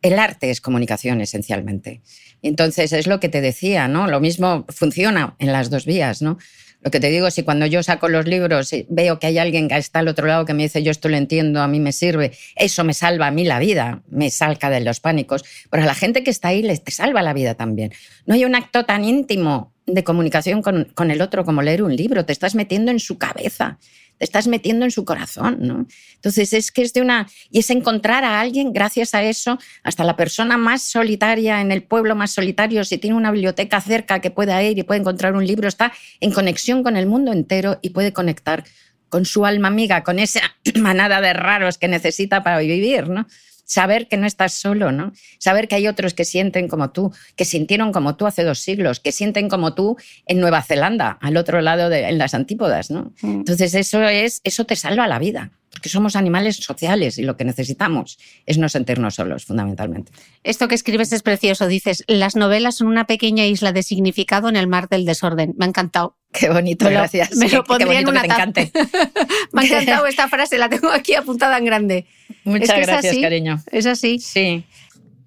El arte es comunicación esencialmente. Entonces es lo que te decía, ¿no? Lo mismo funciona en las dos vías, ¿no? Lo que te digo, si cuando yo saco los libros y veo que hay alguien que está al otro lado que me dice yo esto lo entiendo, a mí me sirve, eso me salva a mí la vida, me salca de los pánicos, pero a la gente que está ahí les salva la vida también. No hay un acto tan íntimo de comunicación con, con el otro como leer un libro, te estás metiendo en su cabeza te estás metiendo en su corazón, ¿no? Entonces es que es de una... Y es encontrar a alguien, gracias a eso, hasta la persona más solitaria en el pueblo más solitario, si tiene una biblioteca cerca que pueda ir y puede encontrar un libro, está en conexión con el mundo entero y puede conectar con su alma amiga, con esa (clears throat) manada de raros que necesita para vivir, ¿no? Saber que no estás solo, ¿no? Saber que hay otros que sienten como tú, que sintieron como tú hace dos siglos, que sienten como tú en Nueva Zelanda, al otro lado de en las antípodas, ¿no? Mm. Entonces eso es eso te salva la vida, porque somos animales sociales y lo que necesitamos es no sentirnos solos fundamentalmente. Esto que escribes es precioso, dices, las novelas son una pequeña isla de significado en el mar del desorden. Me ha encantado. Qué bonito, gracias. Me lo pondría en una te encante. (laughs) me ha (laughs) encantado esta frase, la tengo aquí apuntada en grande. Muchas gracias, cariño. Es así. Sí.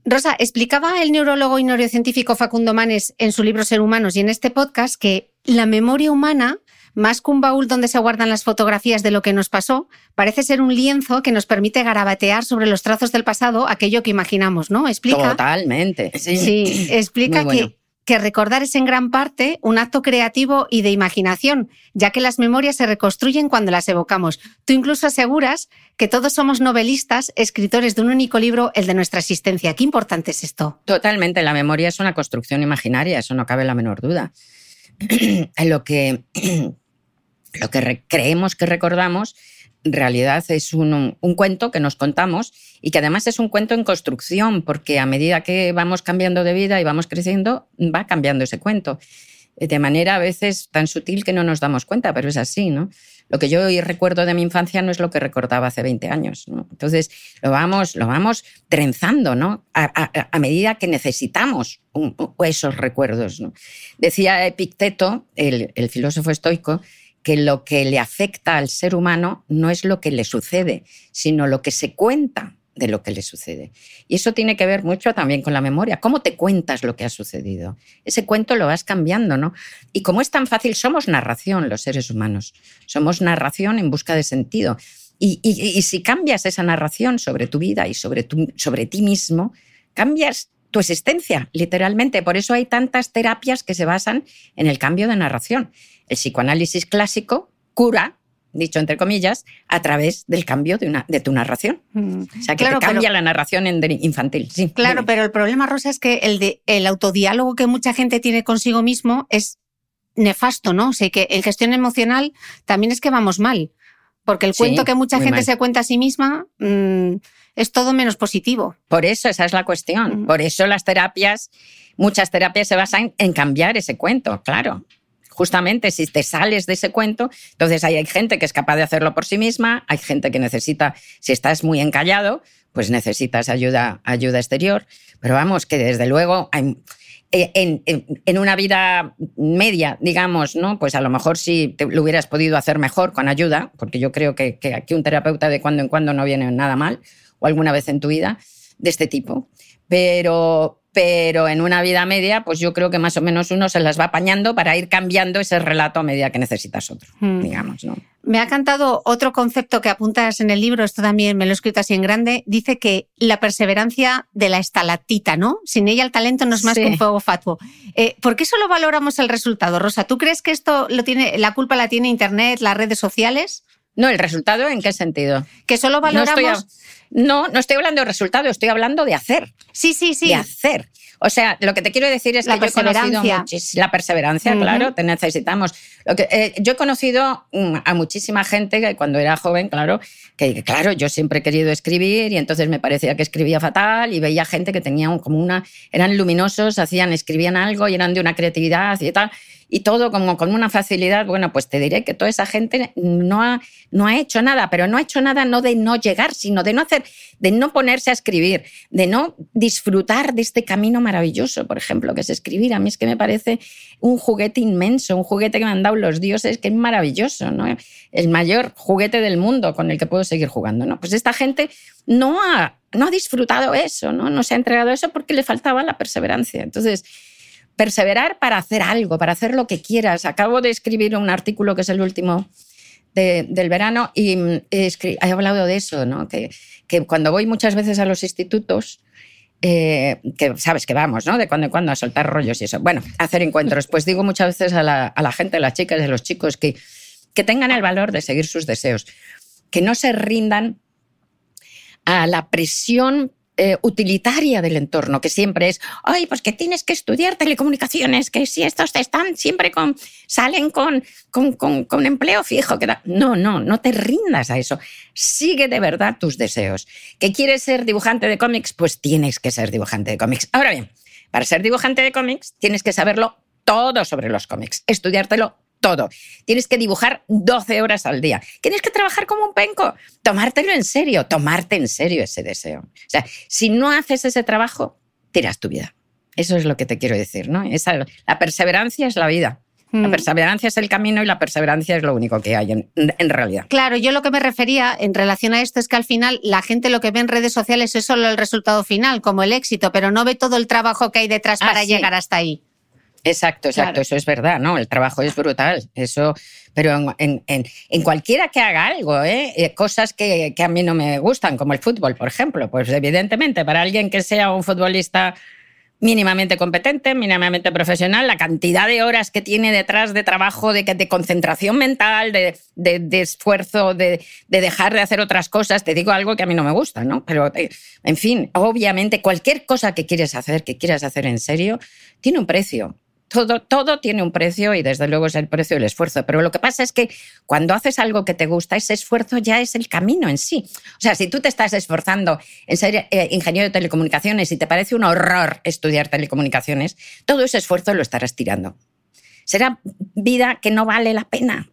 Rosa, explicaba el neurólogo y neurocientífico Facundo Manes en su libro Ser Humanos y en este podcast que la memoria humana, más que un baúl donde se guardan las fotografías de lo que nos pasó, parece ser un lienzo que nos permite garabatear sobre los trazos del pasado aquello que imaginamos, ¿no? Explica. Totalmente. Sí, sí (clears throat) explica que que recordar es en gran parte un acto creativo y de imaginación, ya que las memorias se reconstruyen cuando las evocamos. Tú incluso aseguras que todos somos novelistas, escritores de un único libro, el de nuestra existencia. Qué importante es esto. Totalmente, la memoria es una construcción imaginaria, eso no cabe la menor duda. (clears throat) lo que, (clears throat) lo que creemos que recordamos realidad es un, cuento que nos contamos y que además es un cuento en construcción, porque a medida que vamos cambiando de vida y vamos creciendo, va cambiando ese cuento. De manera a veces tan sutil que no nos damos cuenta, pero es así, ¿no? Lo que yo hoy recuerdo de mi infancia no es lo que recordaba hace 20 años, Entonces lo vamos, lo vamos trenzando, ¿no? A, medida que necesitamos esos recuerdos, Decía Epicteto, el filósofo estoico, que lo que le afecta al ser humano no es lo que le sucede, sino lo que se cuenta de lo que le sucede. Y eso tiene que ver mucho también con la memoria. ¿Cómo te cuentas lo que ha sucedido? Ese cuento lo vas cambiando, ¿no? Y como es tan fácil, somos narración los seres humanos. Somos narración en busca de sentido. Y, si cambias esa narración sobre tu vida y sobre, sobre ti mismo, cambias tu existencia, literalmente. Por eso hay tantas terapias que se basan en el cambio de narración el psicoanálisis clásico cura, dicho entre comillas, a través del cambio de, una, de tu narración. Mm. O sea, que te cambia la narración infantil. Sí, claro, pero el problema, Rosa, es que el, de, el autodiálogo que mucha gente tiene consigo mismo es nefasto, ¿no? O sea, que en gestión emocional también es que vamos mal. Porque el cuento que mucha gente se cuenta a sí misma mm, es todo menos positivo. Por eso, esa es la cuestión. Mm. Por eso las terapias, muchas terapias se basan en cambiar ese cuento, claro justamente si te sales de ese cuento, entonces hay, gente que es capaz de hacerlo por sí misma, hay gente que necesita, si estás muy encallado, pues necesitas ayuda, ayuda exterior. Pero vamos, que desde luego eh, en, una vida media, digamos, ¿no? Pues a lo mejor sí lo hubieras podido hacer mejor con ayuda, porque yo creo que, que aquí un terapeuta de cuando en cuando no viene nada mal, o alguna vez en tu vida, de este tipo. Pero pero en una vida media, pues yo creo que más o menos uno se las va apañando para ir cambiando ese relato a medida que necesitas otro, Mm. digamos, ¿no? Me ha cantado otro concepto que apuntas en el libro, esto también me lo he escrito así en grande, dice que la perseverancia de la estalactita, ¿no? Sin ella el talento no es más Sí. que un fuego fatuo. Eh, ¿Por qué solo valoramos el resultado, Rosa? ¿Tú crees que esto lo tiene, la culpa la tiene Internet, las redes sociales? No, ¿el resultado en qué sentido? Que solo No estoy, valoramos... a- no, no estoy hablando de resultado, estoy hablando de hacer. Sí, sí, sí. de hacer. O sea, lo que te quiero decir es La que yo he conocido perseverancia. muchis- la perseverancia, Ujú. claro, te necesitamos. Lo que, eh, yo he conocido mm, a muchísima gente que cuando era joven, claro, que que, claro, yo siempre he querido escribir y entonces me parecía que escribía fatal y veía gente que tenía un- como una, eran luminosos, hacían, escribían algo y eran de una creatividad y tal. Y todo como con una facilidad, bueno, pues te diré que toda esa gente no ha, no ha hecho nada, pero no ha hecho nada no de no llegar, sino de no hacer, de no ponerse a escribir, de no disfrutar de este camino maravilloso, por ejemplo, que es escribir. A mí es que me parece un juguete inmenso, un juguete que me han dado los dioses, que es maravilloso, ¿no? El mayor juguete del mundo con el que puedo seguir jugando, ¿no? Pues esta gente no ha, no ha disfrutado eso, ¿no? No se ha entregado eso porque le faltaba la perseverancia. Entonces, perseverar para hacer algo, para hacer lo que quieras. Acabo de escribir un artículo que es el último de- del verano y mm, he hablado de eso, ¿no? que, que cuando voy muchas veces a los institutos, eh, que sabes que vamos, ¿no? De cuando en cuando a soltar rollos y eso. Bueno, a hacer encuentros. Pues digo muchas veces a la, a la gente, a las chicas a los chicos que, que tengan el valor de seguir sus deseos, que no se rindan a la presión eh, utilitaria del entorno, que siempre es, ay, pues que tienes que estudiar telecomunicaciones, que si estos están siempre con, salen con, con, con, empleo fijo. Que da-". No, no, no te rindas a eso. Sigue de verdad tus deseos. ¿Que quieres ser dibujante de cómics? Pues tienes que ser dibujante de cómics. Ahora bien, para ser dibujante de cómics tienes que saberlo todo sobre los cómics, estudiártelo todo. Tienes que dibujar 12 horas al día. Tienes que trabajar como un penco, tomártelo en serio, tomarte en serio ese deseo. O sea, si no haces ese trabajo, tiras tu vida. Eso es lo que te quiero decir, ¿no? Esa, la perseverancia es la vida. La Mm. perseverancia es el camino y la perseverancia es lo único que hay en, en realidad. Claro, yo lo que me refería en relación a esto es que al final la gente lo que ve en redes sociales es solo el resultado final, como el éxito, pero no ve todo el trabajo que hay detrás Ah, para sí. llegar hasta ahí. Exacto, exacto, Claro. eso es verdad, ¿no? El trabajo es brutal, eso, pero en, en- en- en cualquiera que haga algo, ¿eh? Eh, cosas que, que a mí no me gustan, como el fútbol, por ejemplo, pues evidentemente para alguien que sea un futbolista mínimamente competente, mínimamente profesional, la cantidad de horas que tiene detrás de trabajo, de, de concentración mental, de, de- de esfuerzo, de, de dejar de hacer otras cosas, te digo algo que a mí no me gusta, ¿no? Pero, eh, en fin, obviamente cualquier cosa que quieres hacer, que quieras hacer en serio, tiene un precio. Todo, tiene un precio y desde luego es el precio del esfuerzo. Pero lo que pasa es que cuando haces algo que te gusta, ese esfuerzo ya es el camino en sí. O sea, si tú te estás esforzando en ser eh, ingeniero de telecomunicaciones y te parece un horror estudiar telecomunicaciones, todo ese esfuerzo lo estarás tirando. Será vida que no vale la pena.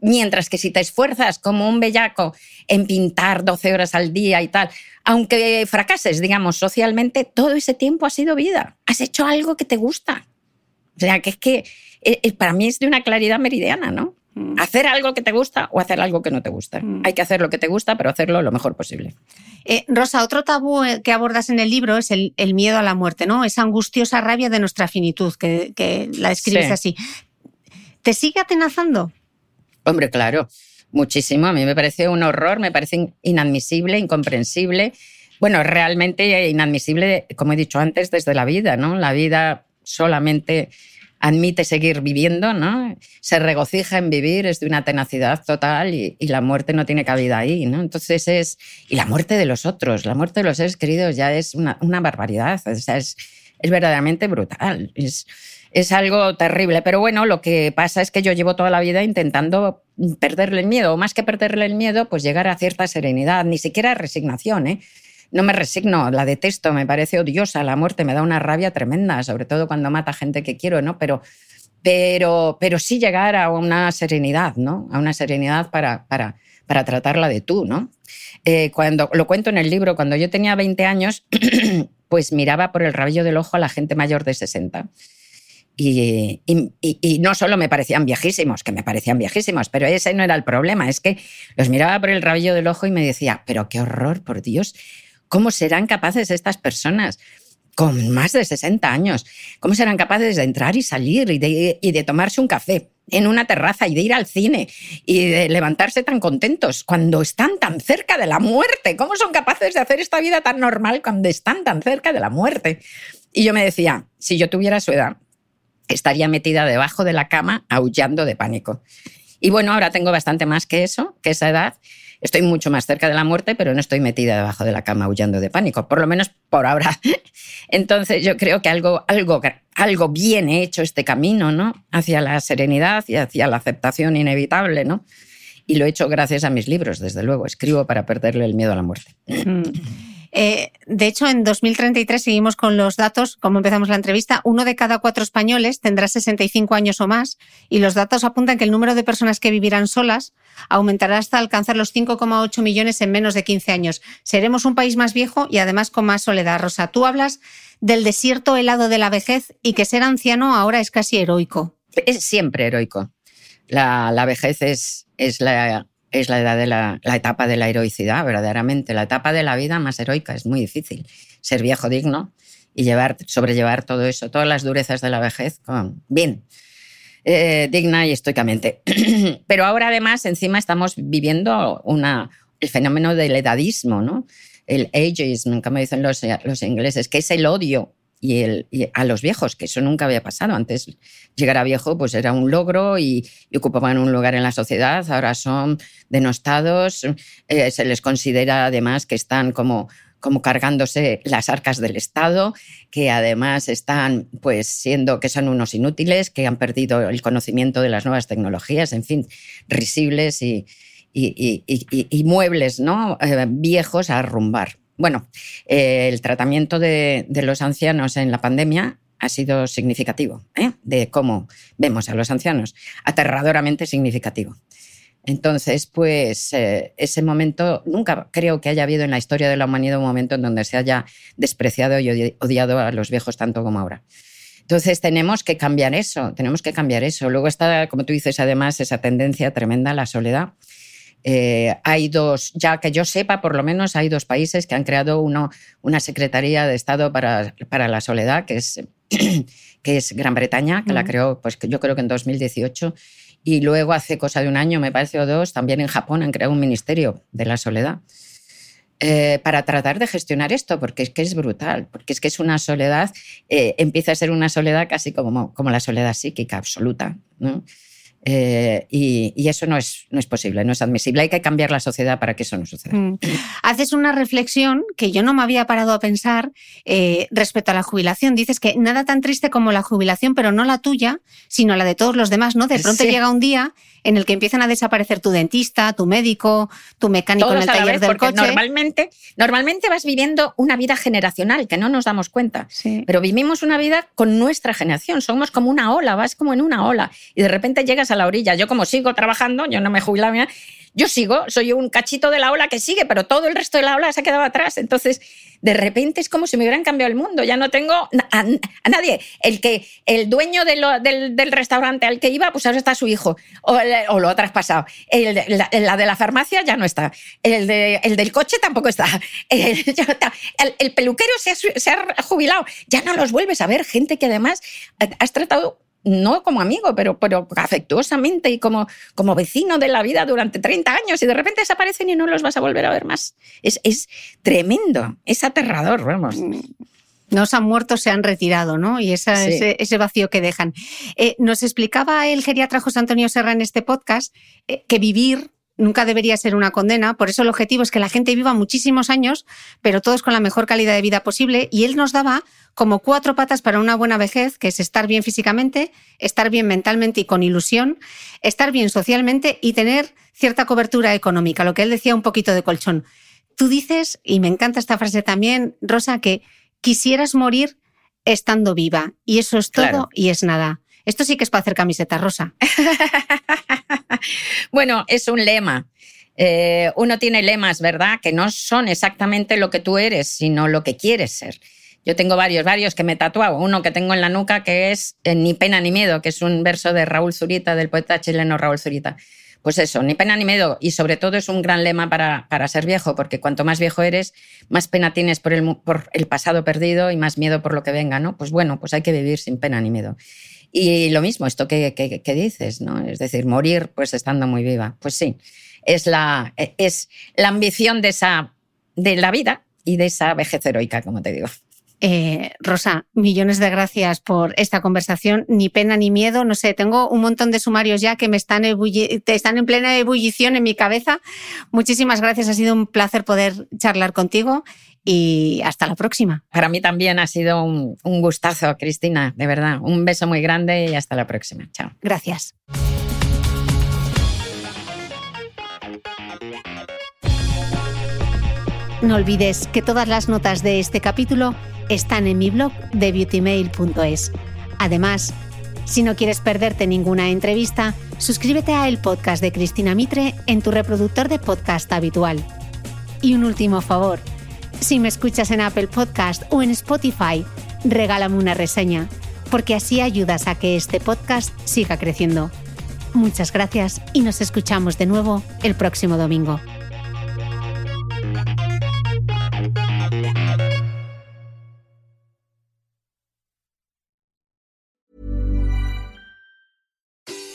Mientras que si te esfuerzas como un bellaco en pintar 12 horas al día y tal, aunque fracases, digamos, socialmente, todo ese tiempo ha sido vida. Has hecho algo que te gusta. O sea, que es que eh, eh, para mí es de una claridad meridiana, ¿no? Hacer algo que te gusta o hacer algo que no te gusta. Hay que hacer lo que te gusta, pero hacerlo lo mejor posible. Eh, Rosa, otro tabú que abordas en el libro es el, el miedo a la muerte, ¿no? Esa angustiosa rabia de nuestra finitud, que, que la describes Sí. así. ¿Te sigue atenazando? Hombre, claro, muchísimo. A mí me parece un horror, me parece in- inadmisible, incomprensible. Bueno, realmente inadmisible, como he dicho antes, desde la vida, ¿no? La vida solamente admite seguir viviendo, ¿no? Se regocija en vivir, es de una tenacidad total y, la muerte no tiene cabida ahí, ¿no? Entonces es... Y la muerte de los otros, la muerte de los seres queridos ya es una, barbaridad, o es, es verdaderamente brutal. Es, es algo terrible. Pero bueno, lo que pasa es que yo llevo toda la vida intentando perderle el miedo, o más que perderle el miedo, pues llegar a cierta serenidad, ni siquiera resignación, ¿eh? No me resigno, la detesto, me parece odiosa, la muerte me da una rabia tremenda, sobre todo cuando mata gente que quiero, ¿no? Pero, pero, pero sí llegar a una serenidad, ¿no? A una serenidad para, para, para tratarla de tú, ¿no? Eh, cuando lo cuento en el libro, cuando yo tenía 20 años, (clears throat) pues miraba por el rabillo del ojo a la gente mayor de 60. Y, y- y- no solo me parecían viejísimos, que me parecían viejísimos, pero ese no era el problema, es que los miraba por el rabillo del ojo y me decía, pero qué horror, por Dios, ¿cómo serán capaces estas personas? con más de 60 años, ¿cómo serán capaces de entrar y salir y de, y de tomarse un café? en una terraza y de ir al cine y de levantarse tan contentos cuando están tan cerca de la muerte. ¿Cómo son capaces de hacer esta vida tan normal cuando están tan cerca de la muerte? Y yo me decía, si yo tuviera su edad, estaría metida debajo de la cama aullando de pánico. Y bueno, ahora tengo bastante más que eso, que esa edad. Estoy mucho más cerca de la muerte, pero no estoy metida debajo de la cama aullando de pánico, por lo menos por ahora. (laughs) Entonces yo creo que algo, algo, algo bien hecho este camino, ¿no? Hacia la serenidad y hacia la aceptación inevitable, ¿no? Y lo he hecho gracias a mis libros, desde luego. Escribo para perderle el miedo a la muerte. Eh, de hecho, en 2033 seguimos con los datos, como empezamos la entrevista, uno de cada cuatro españoles tendrá 65 años o más y los datos apuntan que el número de personas que vivirán solas aumentará hasta alcanzar los 5,8 millones en menos de 15 años. Seremos un país más viejo y además con más soledad. Rosa, tú hablas del desierto helado de la vejez y que ser anciano ahora es casi heroico. Es siempre heroico. La, la vejez es, es la es la edad de la, etapa de la heroicidad, verdaderamente, la etapa de la vida más heroica. Es muy difícil ser viejo digno y llevar, sobrellevar todo eso, todas las durezas de la vejez, bien, eh, digna y estoicamente. (clears throat) Pero ahora además encima estamos viviendo una, el fenómeno del edadismo, ¿no? el ageism, como dicen los, los ingleses, que es el odio y, a los viejos, que eso nunca había pasado. Antes llegar a viejo pues era un logro y, ocupaban un lugar en la sociedad, ahora son denostados, eh, se les considera además que están como como cargándose las arcas del Estado, que además están pues siendo que son unos inútiles, que han perdido el conocimiento de las nuevas tecnologías, en fin, risibles y, y, muebles ¿no? Eh, viejos a arrumbar. Bueno, eh, el tratamiento de, los ancianos en la pandemia ha sido significativo, ¿eh? de cómo vemos a los ancianos, aterradoramente significativo. Entonces, pues eh, ese momento, nunca creo que haya habido en la historia de la humanidad un momento en donde se haya despreciado y odiado a los viejos tanto como ahora. Entonces tenemos que cambiar eso, tenemos que cambiar eso. Luego está, como tú dices, además, esa tendencia tremenda a la soledad eh, hay dos, ya que yo sepa, por lo menos hay dos países que han creado uno, una Secretaría de Estado para, para la Soledad, que es, (clears throat) que es Gran Bretaña, que la creó, pues yo creo que en 2018. Y luego hace cosa de un año, me parece, o dos, también en Japón han creado un Ministerio de la Soledad. Eh, para tratar de gestionar esto, porque es que es brutal, porque es que es una soledad, eh, empieza a ser una soledad casi como, como la soledad psíquica absoluta. ¿no? Eh, y, eso no es, no es posible, no es admisible. Hay que cambiar la sociedad para que eso no suceda. Mm. Haces una reflexión que yo no me había parado a pensar eh, respecto a la jubilación. Dices que nada tan triste como la jubilación, pero no la tuya, sino la de todos los demás, ¿no? De pronto llega un día en el que empiezan a desaparecer tu dentista, tu médico, tu mecánico en el taller del coche. Normalmente, normalmente vas viviendo una vida generacional que no nos damos cuenta, pero vivimos una vida con nuestra generación. Somos como una ola, vas como en una ola y de repente llegas a la orilla. Yo como sigo trabajando, yo no me jubilaba, yo sigo, soy un cachito de la ola que sigue, pero todo el resto de la ola se ha quedado atrás. Entonces, de repente es como si me hubieran cambiado el mundo. Ya no tengo a, nadie. El que el dueño del, restaurante al que iba, pues ahora está su hijo, o, lo ha traspasado. El, la, de la farmacia ya no está. El, del coche tampoco está. El, (laughs) peluquero se ha, se ha jubilado. Ya no los vuelves a ver. Gente que además has tratado no como amigo, pero, pero afectuosamente y como, como vecino de la vida durante 30 años y de repente desaparecen y no los vas a volver a ver más. Es, es tremendo, es aterrador, vamos. Mm. No se han muerto, se han retirado, ¿no? Y ese, ese, vacío que dejan. Eh, nos explicaba el geriatra José Antonio Serra en este podcast eh, que vivir nunca debería ser una condena, por eso el objetivo es que la gente viva muchísimos años, pero todos con la mejor calidad de vida posible, y él nos daba como cuatro patas para una buena vejez, que es estar bien físicamente, estar bien mentalmente y con ilusión, estar bien socialmente y tener cierta cobertura económica, lo que él decía un poquito de colchón. Tú dices, y me encanta esta frase también, Rosa, que quisieras morir estando viva, y eso es todo y es nada. Esto sí que es para hacer camiseta rosa. (laughs) (laughs) bueno, es un lema. Eh, uno tiene lemas, ¿verdad? Que no son exactamente lo que tú eres, sino lo que quieres ser. Yo tengo varios, varios que me tatuado. Uno que tengo en la nuca que es eh, Ni pena ni miedo, que es un verso de Raúl Zurita, del poeta chileno Raúl Zurita. Pues eso, ni pena ni miedo. Y sobre todo es un gran lema para, para ser viejo, porque cuanto más viejo eres, más pena tienes por el, por el pasado perdido y más miedo por lo que venga, ¿no? Pues bueno, pues hay que vivir sin pena ni miedo. Y lo mismo, esto que, dices, ¿no? Es decir, morir pues estando muy viva. Pues sí, es la, es la ambición de, esa, de la vida y de esa vejez heroica, como te digo. Eh, Rosa, millones de gracias por esta conversación. Ni pena ni miedo. No sé, tengo un montón de sumarios ya que me están, están en plena ebullición en mi cabeza. Muchísimas gracias. Ha sido un placer poder charlar contigo y hasta la próxima. Para mí también ha sido un, un gustazo, Cristina. De verdad. Un beso muy grande y hasta la próxima. Chao. Gracias. No olvides que todas las notas de este capítulo están en mi blog de beautymail.es. Además, si no quieres perderte ninguna entrevista, suscríbete a el podcast de Cristina Mitre en tu reproductor de podcast habitual. Y un último favor, si me escuchas en Apple Podcast o en Spotify, regálame una reseña, porque así ayudas a que este podcast siga creciendo. Muchas gracias y nos escuchamos de nuevo el próximo domingo.